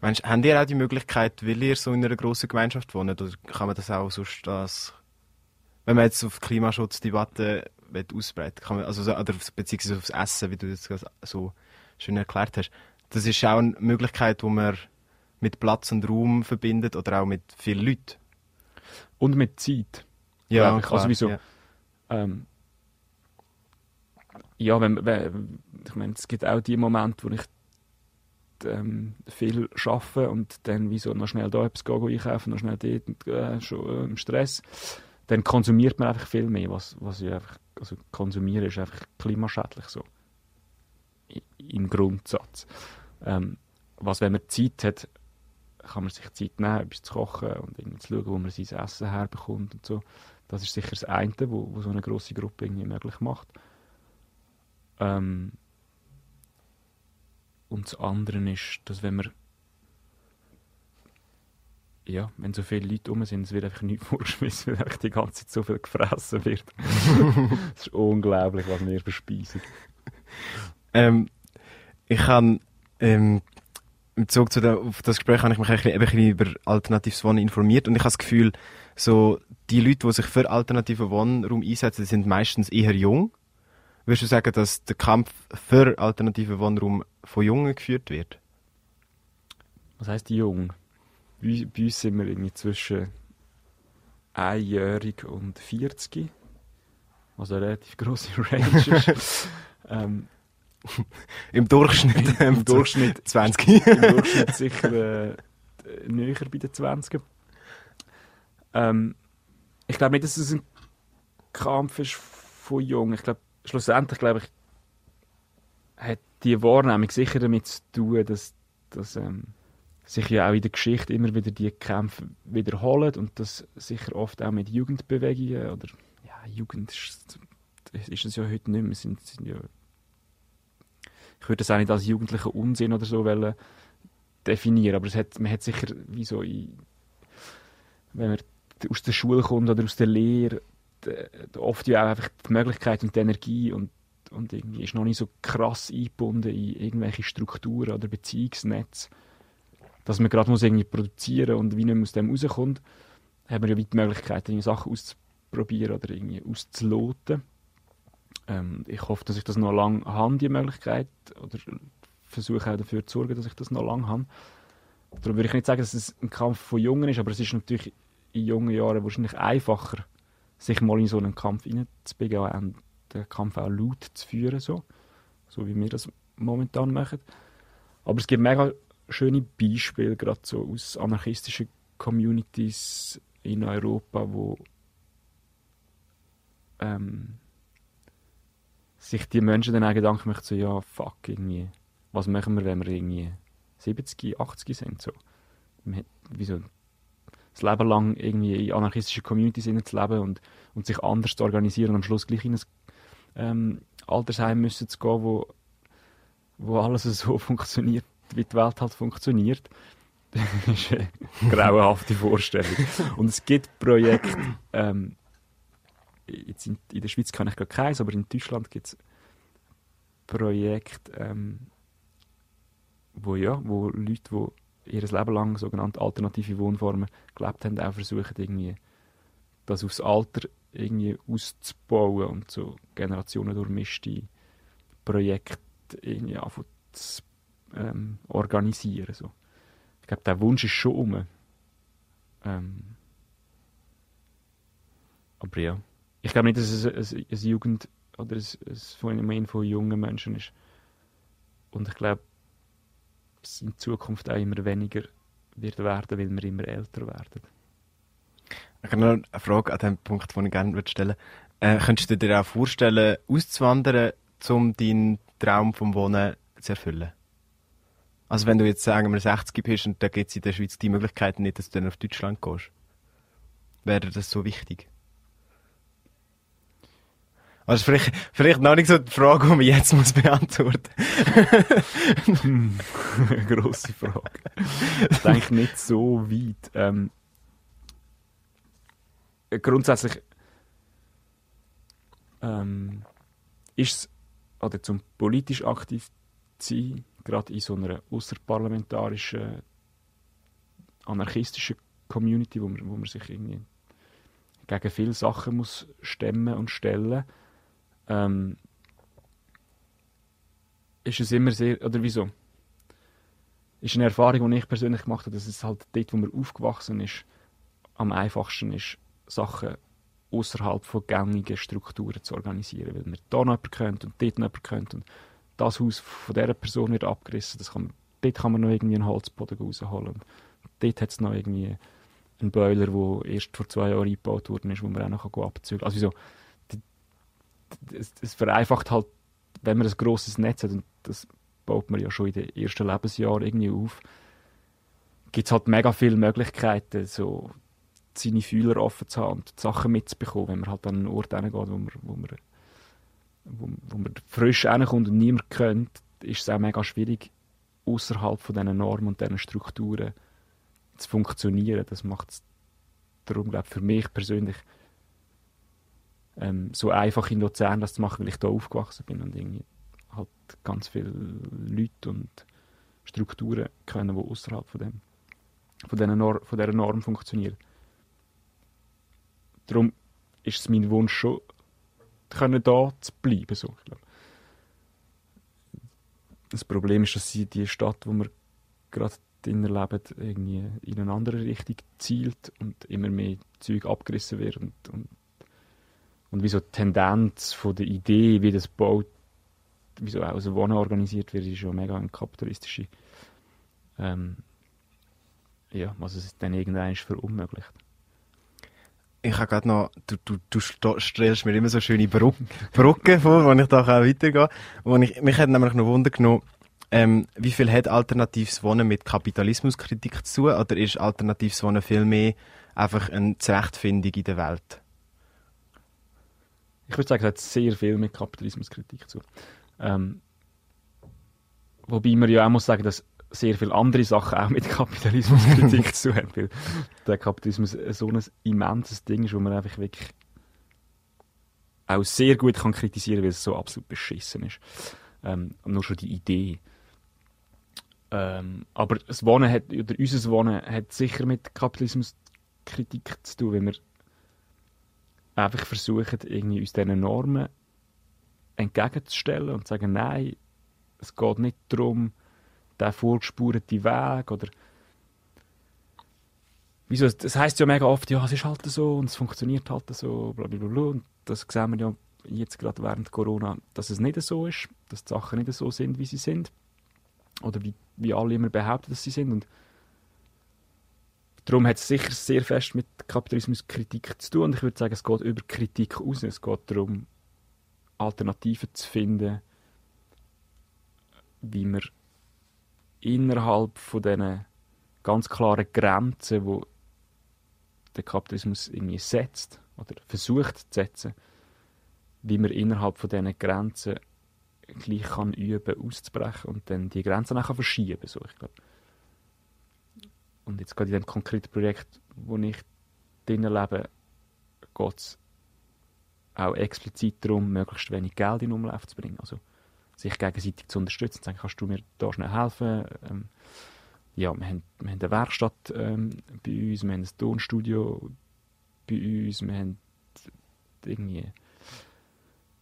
Meinst, habt ihr auch die Möglichkeit, weil ihr so in einer grossen Gemeinschaft wohnt, oder kann man das auch sonst das, wenn man jetzt auf die Klimaschutzdebatte ausbreiten kann man, also, so- oder beziehungsweise aufs Essen, wie du das so schön erklärt hast, das ist auch eine Möglichkeit, wo man mit Platz und Raum verbindet oder auch mit vielen Leuten. Und mit Zeit. Ja, ich- also wieso? Ja. Ähm, ja, wenn, wenn, ich meine, es gibt auch die Momente, wo ich ähm, viel arbeite und dann wieso noch schnell da etwas gehen, einkaufen, noch schnell dort und, äh, schon äh, im Stress. Dann konsumiert man einfach viel mehr, was, was ich einfach, also konsumieren ist einfach klimaschädlich so. I- Im Grundsatz. Ähm, was, wenn man Zeit hat, kann man sich Zeit nehmen, etwas zu kochen und zu schauen, wo man sein Essen herbekommt und so. Das ist sicher das eine, wo so eine grosse Gruppe irgendwie möglich macht. Ähm, und das andere ist, dass wenn wir ja, wenn so viele Leute rum sind, es wird einfach nichts vorgeschmissen, weil einfach die ganze Zeit so viel gefressen wird. Es ist unglaublich, was wir verspeisen. Ähm, ich habe ähm, im Bezug zu der, auf das Gespräch habe ich mich ein bisschen, ein bisschen über alternatives Wohnen informiert und ich habe das Gefühl, so die Leute, die sich für alternativen Wohnraum einsetzen, sind meistens eher jung. Würdest du sagen, dass der Kampf für alternativen Wohnraum von Jungen geführt wird? Was heisst jung? Bei, bei uns sind wir irgendwie zwischen einjährig und 40. Was eine relativ grosse Range ähm, Im Durchschnitt, Im Durchschnitt 20. Im Durchschnitt sicher äh, näher bei den 20. Ähm, ich glaube nicht, dass es ein Kampf ist von Jungen. Ich glaube, schlussendlich glaube ich, hat die Wahrnehmung sicher damit zu tun, dass, dass ähm, sich ja auch in der Geschichte immer wieder die Kämpfe wiederholen und das sicher oft auch mit Jugendbewegungen oder ja, Jugend ist, ist es ja heute nicht mehr. Sind, sind ja, ich würde das auch nicht als jugendlichen Unsinn oder so wollen definieren, aber es hat, man hat sicher wie so in, wenn man aus der Schule kommt oder aus der Lehre, oft ja auch einfach die Möglichkeit und die Energie und, und irgendwie ist noch nicht so krass eingebunden in irgendwelche Strukturen oder Beziehungsnetze, dass man gerade muss irgendwie produzieren und wie mehr aus dem rauskommt, hat man ja wie die Möglichkeit, irgendwie Sachen auszuprobieren oder irgendwie auszuloten. Ähm, ich hoffe, dass ich das noch lange habe, die Möglichkeit, oder versuche auch dafür zu sorgen, dass ich das noch lange habe. Darum würde ich nicht sagen, dass es ein Kampf von Jungen ist, aber es ist natürlich in jungen Jahren wahrscheinlich einfacher, sich mal in so einen Kampf hineinzubegeben und den Kampf auch laut zu führen, so, so wie wir das momentan machen. Aber es gibt mega schöne Beispiele, gerade so aus anarchistischen Communities in Europa, wo ähm, sich die Menschen dann auch Gedanken machen, so, ja, fuck, irgendwie, was machen wir, wenn wir irgendwie 70, 80 sind, so. Man hat wie so das Leben lang irgendwie in anarchistischen Communities zu leben und, und sich anders zu organisieren und am Schluss gleich in ein ähm, Altersheim müssen zu gehen, wo, wo alles so funktioniert, wie die Welt halt funktioniert. Das ist eine grauenhafte Vorstellung. Und es gibt Projekte, ähm, jetzt in, in der Schweiz kann ich gar keins, aber in Deutschland gibt es Projekte, ähm, wo, ja, wo Leute, die ihr Leben lang sogenannte alternative Wohnformen gelebt haben, auch versuchen, irgendwie das aufs Alter irgendwie auszubauen und so Generationen durchmischte Projekte irgendwie anfangen zu ähm, organisieren. So. Ich glaube, der Wunsch ist schon um. Ähm, aber ja, ich glaube nicht, dass es ein, ein, ein Jugend- oder ein Phänomen von jungen Menschen ist. Und ich glaube, es in Zukunft auch immer weniger wird werden, weil wir immer älter werden. Ich habe noch eine Frage an dem Punkt, den ich gerne würde stellen äh, Könntest du dir auch vorstellen, auszuwandern, um deinen Traum vom Wohnen zu erfüllen? Also wenn du jetzt, sagen wir, 60 bist und da gibt es in der Schweiz die Möglichkeit nicht, dass du dann auf Deutschland gehst, wäre das so wichtig? Also vielleicht, vielleicht noch nicht so die Frage, die man jetzt muss beantworten Grosse Frage. Ich denke nicht so weit. Ähm, grundsätzlich ähm, ist es oder zum politisch aktiv zu sein, gerade in so einer außerparlamentarischen, anarchistischen Community, wo man, wo man sich irgendwie gegen viele Sachen muss stemmen und stellen, ähm, ist es immer sehr, oder wieso? Ist eine Erfahrung, die ich persönlich gemacht habe, dass es halt dort, wo man aufgewachsen ist, am einfachsten ist, Sachen außerhalb von gängigen Strukturen zu organisieren, weil man da noch jemanden und dort noch jemanden kennt und das Haus von dieser Person wird abgerissen, das kann man, dort kann man noch irgendwie einen Holzboden rausholen und dort hat es noch irgendwie einen Boiler, der erst vor zwei Jahren eingebaut worden ist, wo man auch noch abzügeln kann. Also es, es vereinfacht halt, wenn man ein grosses Netz hat und das baut man ja schon in den ersten Lebensjahren irgendwie auf, gibt es halt mega viele Möglichkeiten, so seine Fühler offen zu haben und Sachen mitzubekommen, wenn man halt an einen Ort hingeht, wo man, wo man, wo, wo man frisch hinkommt und niemand kennt, ist es auch mega schwierig, außerhalb von diesen Normen und diesen Strukturen zu funktionieren. Das macht es darum, glaube für mich persönlich ähm, so einfach in Luzern das zu machen, weil ich da aufgewachsen bin und irgendwie halt ganz viele Leute und Strukturen kennen, die außerhalb von dem von dieser, Norm, von dieser Norm funktionieren. Darum ist es mein Wunsch schon, können da zu bleiben. So, ich. Das Problem ist, dass sie die Stadt, wo wir gerade drin leben, irgendwie in eine andere Richtung zielt und immer mehr Zeug abgerissen wird und, und, und wie so die Tendenz von der Idee, wie das baut, wie so auch Wohnen organisiert wird, ist schon mega ein kapitalistische ähm, ja, was es dann irgendwann verunmöglicht. Ich habe gerade noch, du, du, du stellst mir immer so schöne Brücken, Brücken vor, wo ich da auch weitergehe. Wo ich, mich hat nämlich noch Wunder genommen, ähm, wie viel hat alternatives Wohnen mit Kapitalismuskritik zu tun? Oder ist alternatives Wohnen vielmehr einfach eine Zurechtfindung in der Welt? Ich würde sagen, es hat sehr viel mit Kapitalismuskritik zu tun. Ähm, wobei man ja auch muss sagen, dass sehr viele andere Sachen auch mit Kapitalismuskritik zu tun haben, weil der Kapitalismus so ein immenses Ding ist, wo man einfach wirklich auch sehr gut kann kritisieren, weil es so absolut beschissen ist. Ähm, nur schon die Idee. Ähm, aber das Wohnen hat, oder unser Wohnen hat sicher mit Kapitalismuskritik zu tun, wenn wir einfach versuchen, irgendwie uns diesen Normen entgegenzustellen und zu sagen, nein, es geht nicht darum, der vorgespurte Weg oder wieso, das heißt ja mega oft, ja, es ist halt so und es funktioniert halt so, bla bla. Und das sehen wir ja jetzt gerade während Corona, dass es nicht so ist, dass die Sachen nicht so sind, wie sie sind. Oder wie, wie alle immer behaupten, dass sie sind. Und darum hat es sicher sehr fest mit Kapitalismuskritik zu tun. Und ich würde sagen, es geht über Kritik aus. Es geht darum, Alternativen zu finden, wie man innerhalb von diesen ganz klaren Grenzen, wo der Kapitalismus irgendwie setzt oder versucht zu setzen, wie man innerhalb von diesen Grenzen gleich kann üben, auszubrechen und dann die Grenzen auch verschieben so, ich glaube. Und jetzt gerade in dem konkreten Projekt, wo ich drinnen lebe, geht es auch explizit darum, möglichst wenig Geld in Umlauf zu bringen. Also sich gegenseitig zu unterstützen, sagen, kannst du mir da schnell helfen? Ähm, ja, wir haben, wir haben eine Werkstatt ähm, bei uns, wir haben ein Tonstudio bei uns, wir haben irgendwie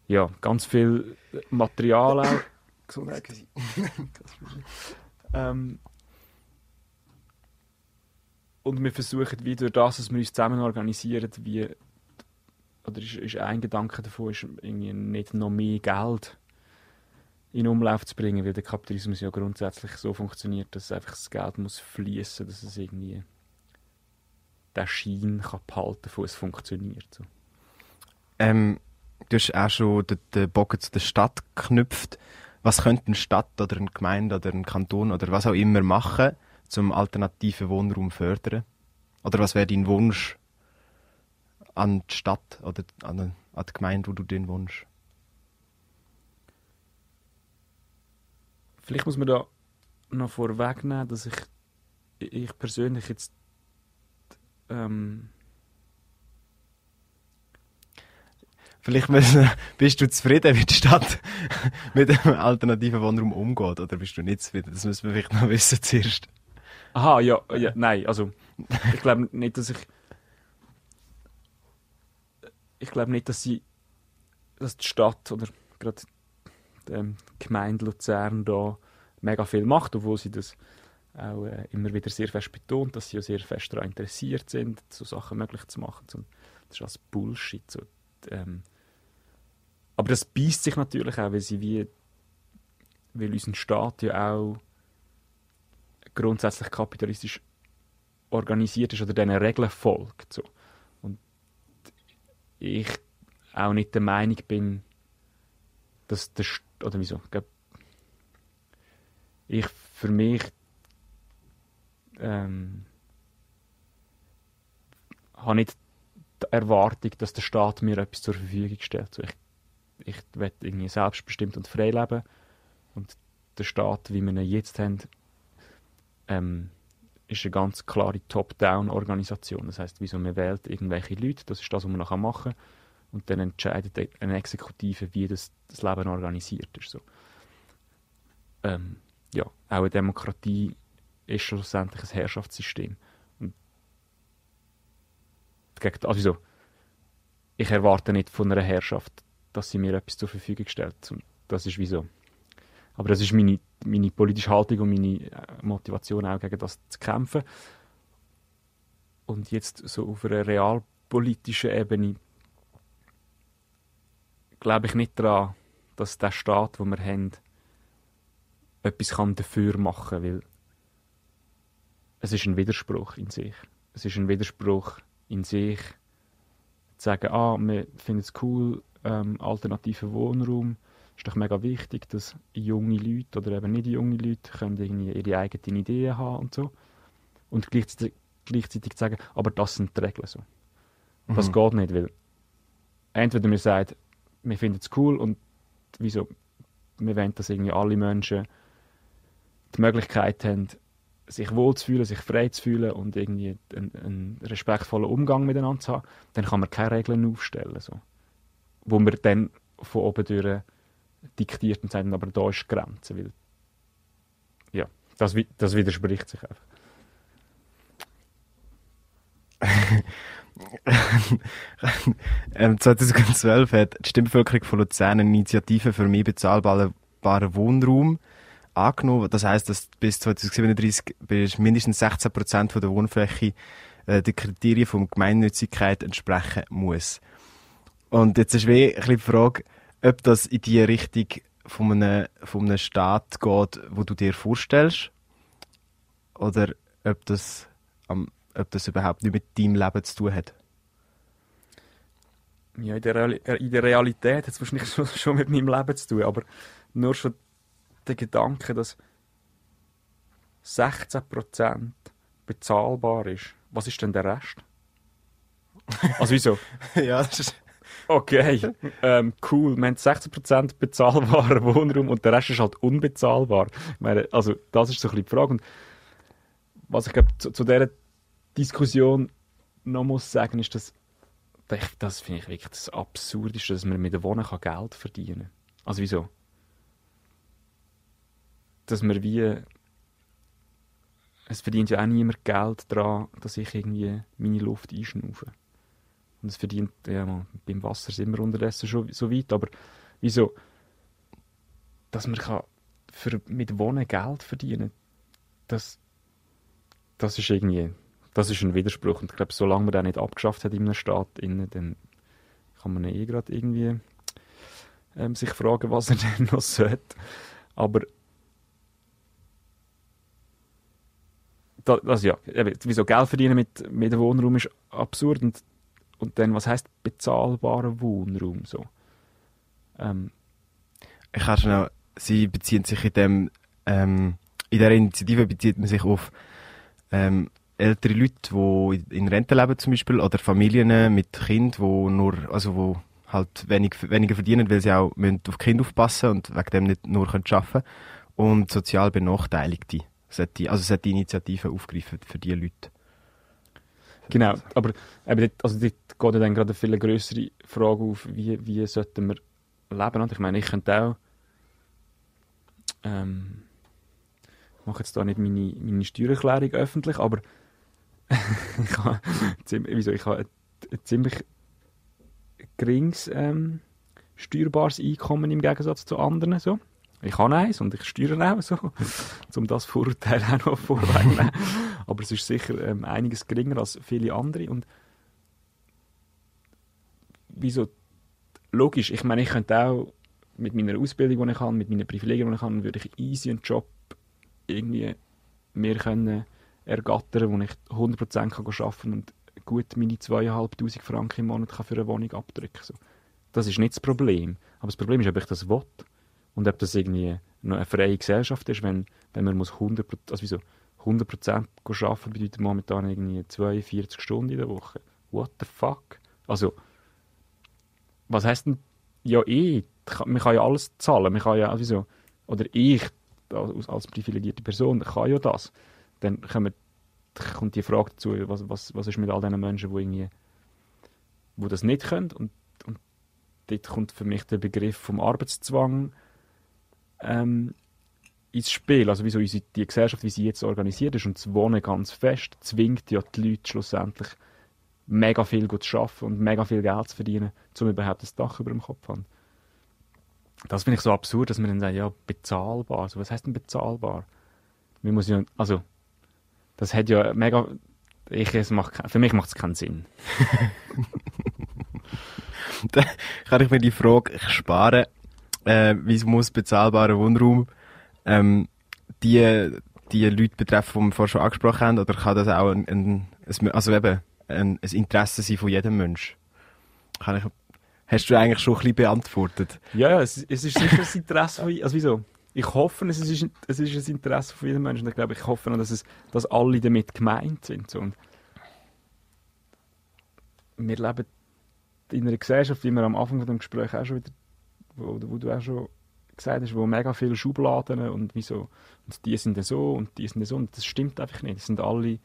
ja, ganz viel Material auch. Gesundheit. ähm, und wir versuchen wieder das, was wir uns zusammen organisieren, wie oder ist, ist ein Gedanke davon, ist irgendwie nicht noch mehr Geld in Umlauf zu bringen, weil der Kapitalismus ja grundsätzlich so funktioniert, dass einfach das Geld muss fließen, dass es irgendwie der Schein kann behalten, von es funktioniert. So. Ähm, du hast auch schon den, den Bogen zu der Stadt geknüpft. Was könnte eine Stadt oder eine Gemeinde oder ein Kanton oder was auch immer machen, zum alternativen Wohnraum fördern? Oder was wäre dein Wunsch an die Stadt oder an, an die Gemeinde, wo du den wohnst? Vielleicht muss man da noch vorwegnehmen, dass ich, ich persönlich jetzt ähm, vielleicht müssen, bist du zufrieden, wie die Stadt mit dem alternativen Wohnraum umgeht, oder bist du nicht zufrieden? Das müssen wir vielleicht noch wissen zuerst. Aha, ja, ja, nein, also ich glaube nicht, dass ich ich glaube nicht, dass sie dass die Stadt oder gerade die ähm, Gemeinde Luzern da mega viel macht, obwohl sie das auch äh, immer wieder sehr fest betont, dass sie ja sehr fest daran interessiert sind, so Sachen möglich zu machen. So, das ist alles Bullshit. So, ähm, aber das beißt sich natürlich auch, weil sie wie weil unser Staat ja auch grundsätzlich kapitalistisch organisiert ist oder diesen Regeln folgt. So. Und ich auch nicht der Meinung bin, dass der St oder wieso, ich für mich ähm, habe nicht die Erwartung, dass der Staat mir etwas zur Verfügung stellt. So, ich, ich will irgendwie selbstbestimmt und frei leben und der Staat, wie wir ihn jetzt haben, ähm, ist eine ganz klare Top-Down-Organisation. Das heißt, wieso man wählt irgendwelche Leute, das ist das, was man nachher machen kann. Und dann entscheidet eine Exekutive, wie das, das Leben organisiert ist. So. Ähm, ja, auch eine Demokratie ist schlussendlich ein Herrschaftssystem. Und also, ich erwarte nicht von einer Herrschaft, dass sie mir etwas zur Verfügung stellt. Das ist wieso. Aber das ist meine, meine politische Haltung und meine äh, Motivation auch gegen das zu kämpfen. Und jetzt so auf einer realpolitischen Ebene glaube ich nicht daran, dass der Staat, den wir haben, etwas kann dafür machen kann, weil es ist ein Widerspruch in sich. Es ist ein Widerspruch in sich, zu sagen, ah, wir finden es cool, ähm, alternativen Wohnraum, ist doch mega wichtig, dass junge Leute oder eben nicht junge Leute können irgendwie ihre eigenen Ideen haben und so. Und gleichzeitig, gleichzeitig sagen, aber das sind die Regeln so. Mhm. Das geht nicht, weil entweder wir sagen, wir finden es cool und wieso, wir wollen, dass irgendwie alle Menschen die Möglichkeit haben, sich wohl zu fühlen, sich frei zu fühlen und irgendwie einen, einen respektvollen Umgang miteinander zu haben, dann kann man keine Regeln aufstellen. So. Wo man dann von oben durch diktiert und sagt, aber da ist die Grenze. Weil, ja, das, das widerspricht sich einfach. ähm, 2012 hat die Stimmbevölkerung von Luzern eine Initiative für mehr bezahlbaren Wohnraum angenommen. Das heißt, dass bis 2037 bis mindestens 16 Prozent der Wohnfläche äh, den Kriterien von Gemeinnützigkeit entsprechen muss. Und jetzt ist wie ein die Frage, ob das in die Richtung von einem, von einem Staat geht, wo du dir vorstellst, oder ob das, um, ob das überhaupt nicht mit deinem Leben zu tun hat. Ja, in der, Real äh, in der Realität hat es wahrscheinlich schon, schon mit meinem Leben zu tun, aber nur schon der Gedanke, dass 16% bezahlbar ist. Was ist denn der Rest? Also wieso? ja, das ist... Okay, ähm, cool. Wir haben 16% bezahlbaren Wohnraum und der Rest ist halt unbezahlbar. Ich meine, also das ist so ein bisschen die Frage. Und was ich glaube, zu, zu dieser Diskussion noch muss sagen, ist, dass das finde ich wirklich das Absurdeste, dass man mit dem Wohnen Geld verdienen kann. Also wieso? dass man wie es verdient ja auch niemand Geld daran, dass ich irgendwie meine Luft einschnaufe. Und es verdient, ja, beim Wasser sind wir unterdessen schon so weit, aber wieso, dass man kann für, mit Wohnen Geld verdienen das, das ist irgendwie, das ist ein Widerspruch. Und ich glaube, solange man den nicht abgeschafft hat in einem Staat, dann kann man eh gerade irgendwie ähm, sich fragen, was er denn noch sollte. Aber das, ja, wieso Geld verdienen mit, mit Wohnraum ist absurd und, und dann, was heißt bezahlbarer Wohnraum so? Ähm. Ich kann auch, sie beziehen sich in dem, ähm, in der Initiative bezieht man sich auf ähm, ältere Leute, die in Rente leben zum Beispiel, oder Familien mit Kind, wo nur, also wo halt wenig, weniger verdienen, weil sie auch müssen auf Kind aufpassen und wegen dem nicht nur können arbeiten und sozial Benachteiligte also sollte die Initiative aufgreifen für diese Leute. Genau, aber eben dort, also dort geht dann gerade eine viel größere Frage auf, wie, wie sollten wir leben. Und ich meine, ich könnte auch ähm, ich mache jetzt da nicht meine, meine Steuererklärung öffentlich, aber ich habe, wieso, ich habe ein ziemlich geringes ähm, steuerbares Einkommen im Gegensatz zu anderen. So. Ich habe eins und ich steuere auch so, um das Vorurteil auch noch vorwegzunehmen. Aber es ist sicher ähm, einiges geringer als viele andere. Und wieso? Logisch, ich meine, ich könnte auch mit meiner Ausbildung, die ich habe, mit meinen Privilegien, die ich habe, würde ich easy einen Job irgendwie mir können ergattern, wo ich 100% kann arbeiten und gut meine 2'500 Franken im Monat kann für eine Wohnung abdrücken so. Das ist nicht das Problem. Aber das Problem ist, ob ich das will und ob das irgendwie noch eine freie Gesellschaft ist, wenn, wenn man muss 100%, also wieso, 100% arbeiten bedeutet momentan irgendwie 42 Stunden in der Woche. What the fuck? Also, was heisst denn, ja eh, man kann ja alles zahlen, man kann ja, also oder ich als, privilegierte Person kann ja das. Dann kommen, kommt die Frage dazu, was, was, was ist mit all diesen Menschen, die irgendwie, wo das nicht können und, und dort kommt für mich der Begriff vom Arbeitszwang ähm, ins Spiel. Also wieso unsere, die Gesellschaft, wie sie jetzt organisiert ist und das Wohnen ganz fest, zwingt ja die Leute schlussendlich mega viel gut zu arbeiten und mega viel Geld zu verdienen, um überhaupt das Dach über dem Kopf zu haben. Das finde ich so absurd, dass man dann sagt, ja, bezahlbar. Also, was heißt denn bezahlbar? Man muss ja, also, das hat ja mega, ich, es macht, für mich macht es keinen Sinn. Kann ich mir die Frage sparen, äh, wie muss bezahlbarer Wohnraum ähm, die, die Leute betreffen, die wir vorher schon angesprochen haben, oder kann das auch ein, ein, ein also eben ein, ein Interesse sein von jedem Mensch? Kann ich, hast du eigentlich schon ein bisschen beantwortet? Ja, ja, es, es ist sicher ein Interesse von, also wieso? Ich hoffe, es ist, es ist ein Interesse von jedem Menschen. Ich glaube, ich hoffe, dass, es, dass alle damit gemeint sind. Und wir leben in einer Gesellschaft, wie wir am Anfang von dem Gespräch auch schon wieder, wo, wo du auch schon gesagt hast, wo mega viele Schubladen und wieso, und die sind dann so und die sind dann so. Und das stimmt einfach nicht. Es sind alle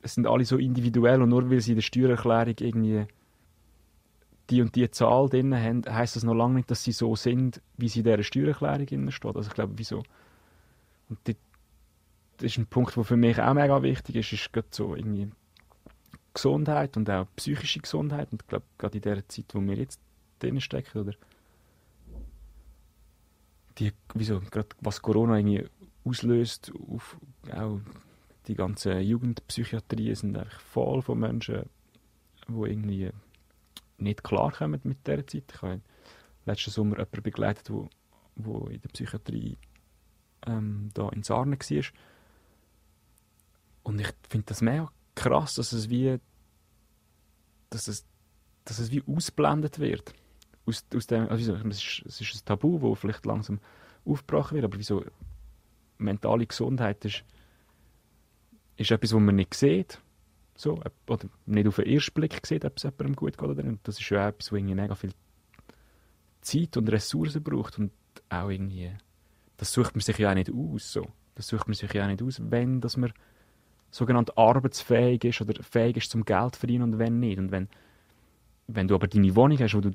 es sind alle so individuell und nur weil sie in der Steuererklärung irgendwie die und die Zahl drin haben, heisst das noch lange nicht, dass sie so sind, wie sie in dieser Steuererklärung drin steht. Also ich glaube, wieso? Und das das ist ein Punkt, der für mich auch mega wichtig ist, ist gerade so irgendwie Gesundheit und auch psychische Gesundheit. Und ich glaube, gerade in der Zeit, wo wir jetzt drin stecken, oder die, wieso, gerade was Corona irgendwie auslöst, auf auch die ganzen Jugendpsychiatrien sind einfach voll von Menschen, die irgendwie nicht klarkommen mit dieser Zeit. Ich habe letzten Sommer jemanden begleitet, wo, wo in der Psychiatrie ähm, da in Sarnen war. Und ich finde das mega krass, dass es wie dass es, dass es wie ausblendet wird. Aus, aus dem, also es, ist, es ist ein Tabu, das vielleicht langsam aufgebrochen wird, aber wieso mentale Gesundheit ist, ist etwas, was man nicht sieht. So, oder nicht auf den ersten Blick sieht, ob es jemandem gut geht oder nicht. Das ist ja auch etwas, was mega viel Zeit und Ressourcen braucht und auch irgendwie, das sucht man sich ja auch nicht aus. So. Das sucht man sich ja auch nicht aus, wenn dass man sogenannt arbeitsfähig ist oder fähig ist zum Geld zu verdienen und wenn nicht. Und wenn, wenn du aber deine Wohnung hast, wo du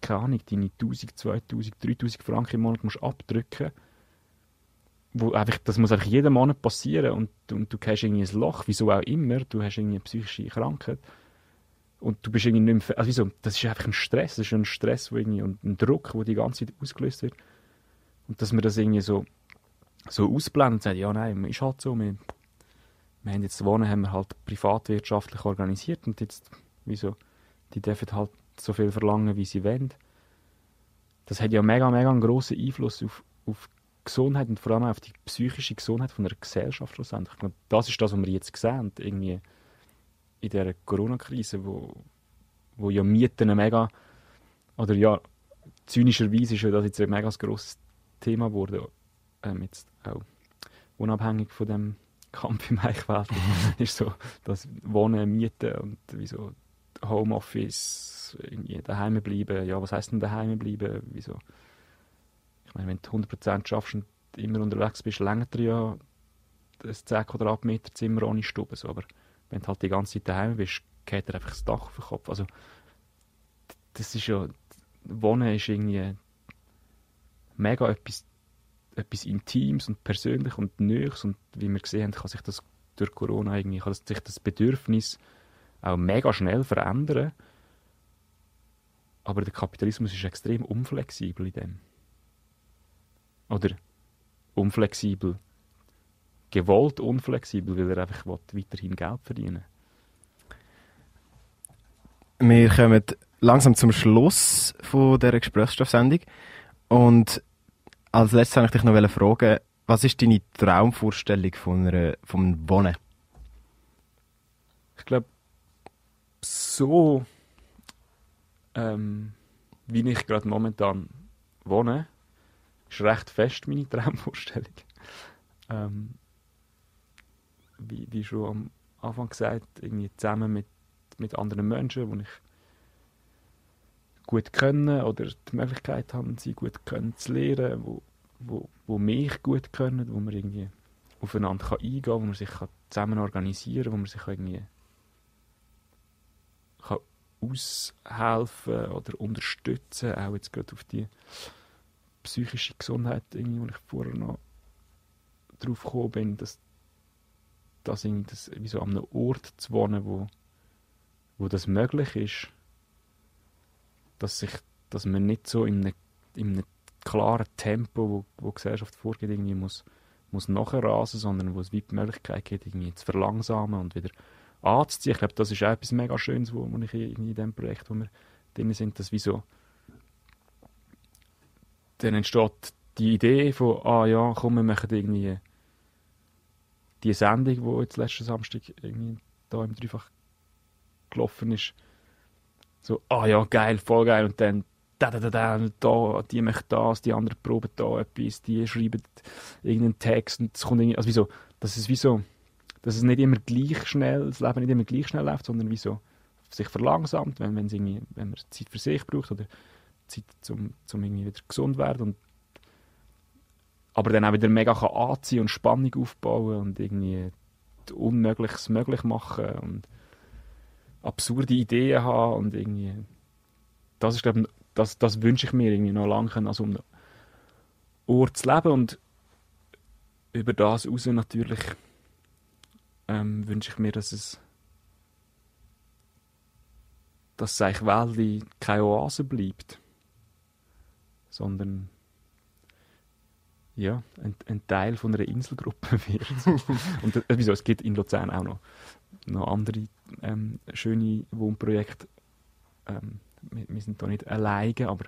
keine Ahnung, deine 1000, 2000, 3000 Franken im Monat musst abdrücken wo einfach, das muss einfach jeden Monat passieren und, und du hast irgendwie ein Loch, wieso auch immer, du hast irgendwie eine psychische Krankheit und du bist irgendwie nicht mehr, also wieso, das ist einfach ein Stress, das ist ein Stress wo irgendwie, und ein Druck, der die ganze Zeit ausgelöst wird und dass man das irgendwie so, so ausblendet und sagt, ja nein, ist halt so, wir, wir haben jetzt Wohnen haben wir halt privatwirtschaftlich organisiert und jetzt, wieso, die dürfen halt so viel verlangen, wie sie wollen. Das hat ja mega, mega einen grossen Einfluss auf, auf Gesundheit und vor allem auf die psychische Gesundheit von einer Gesellschaft schlussendlich. Ich das ist das, was wir jetzt sehen, irgendwie in dieser Corona-Krise, wo, wo ja Mieten mega, oder ja, zynischerweise ist ja das jetzt ein mega grosses Thema geworden, ähm, jetzt auch unabhängig von dem Kampf im Eichwald, ist so, das Wohnen, Mieten und wieso Homeoffice, irgendwie daheim bleiben, ja, was heisst denn daheim bleiben, wieso ich meine, wenn du 100% schaffst und immer unterwegs bist, länger dir ja ein 10 Quadratmeter Zimmer ohne Stube. So. Aber wenn du halt die ganze Zeit daheim bist, geht dir einfach das Dach auf den Kopf. Also, das ist ja, Wohnen ist irgendwie mega etwas, etwas Intimes und Persönliches und Neues und wie wir gesehen haben, kann sich das durch Corona irgendwie, kann sich das Bedürfnis auch mega schnell verändern. Aber der Kapitalismus ist extrem unflexibel in dem. Oder unflexibel. Gewollt unflexibel, weil er einfach will, weiterhin Geld verdienen Wir kommen langsam zum Schluss von dieser Gesprächsstoffsendung. Und als letztes wollte ich dich noch fragen, was ist deine Traumvorstellung von, einer, von einem Wohnen? Ich glaube, so ähm, wie ich gerade momentan wohne, ist recht fest meine Traumvorstellung. Ähm, wie, wie schon am Anfang gesagt, irgendwie zusammen mit, mit anderen Menschen, die ich gut können oder die Möglichkeit haben, sie gut können zu lernen, wo, wo, wo mich gut können, wo man irgendwie aufeinander kann eingehen kann, wo man sich kann zusammen organisieren kann, wo man sich irgendwie kann aushelfen oder unterstützen, auch jetzt gerade auf die psychische Gesundheit, irgendwie, wo ich vorher noch drauf gekommen bin, dass, dass irgendwie das, wie so an einem Ort zu wohnen, wo, wo das möglich ist, dass, sich, dass man nicht so in einem, in einem klaren Tempo, wo, wo die Gesellschaft vorgeht, irgendwie muss, muss nachrasen, sondern wo es weit die Möglichkeit gibt, irgendwie zu verlangsamen und wieder anzuziehen. Ich glaube, das ist auch etwas mega Schönes, wo, wo ich in, in diesem Projekt, wo wir drin sind, dass wie so dann entsteht die Idee von, ah ja, komm, wir machen irgendwie die Sendung, die jetzt letzten Samstag irgendwie da im Dreifach gelaufen ist, so, ah ja, geil, voll geil, und dann da, da, da, da, da, die machen das, die anderen proben da etwas, die schreiben irgendeinen Text und es kommt irgendwie, also wie so, das ist wie dass es nicht immer gleich schnell, das Leben nicht immer gleich schnell läuft, sondern wie sich verlangsamt, wenn, wenn, irgendwie, wenn man Zeit für sich braucht oder Zeit zum, zum irgendwie wieder gesund werden und aber dann auch wieder mega anziehen und Spannung aufbauen und irgendwie Unmögliches möglich machen und absurde Ideen haben und irgendwie das ist glaube das, das wünsche ich mir irgendwie noch lange an so einem Ort zu leben und über das raus natürlich ähm, wünsche ich mir, dass es dass es eigentlich keine Oase bleibt, sondern ja, ein, ein, Teil von einer Inselgruppe wird. und äh, wieso, es gibt in Luzern auch noch, noch andere ähm, schöne Wohnprojekte. Ähm, wir, wir, sind da nicht alleine, aber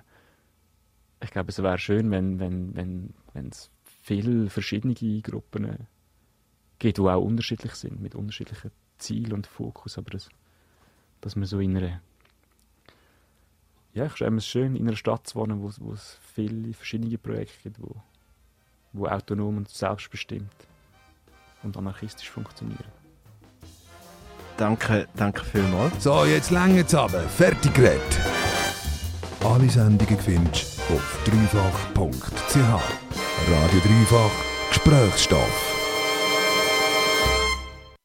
ich glaube, es wäre schön, wenn wenn wenn wenn es viele verschiedene Gruppen gibt, die auch unterschiedlich sind, mit unterschiedlichen Zielen und Fokus, aber das, dass man so in einer ja, ich es schön, in einer Stadt zu wohnen, wo, wo es viele verschiedene Projekte gibt, wo, wo autonom und selbstbestimmt und anarchistisch funktionieren. Danke, danke vielmals. So, jetzt länger aber. Fertig geredet. Alle Sendungen findest du auf dreifach.ch. Radio Dreifach Gesprächsstoff.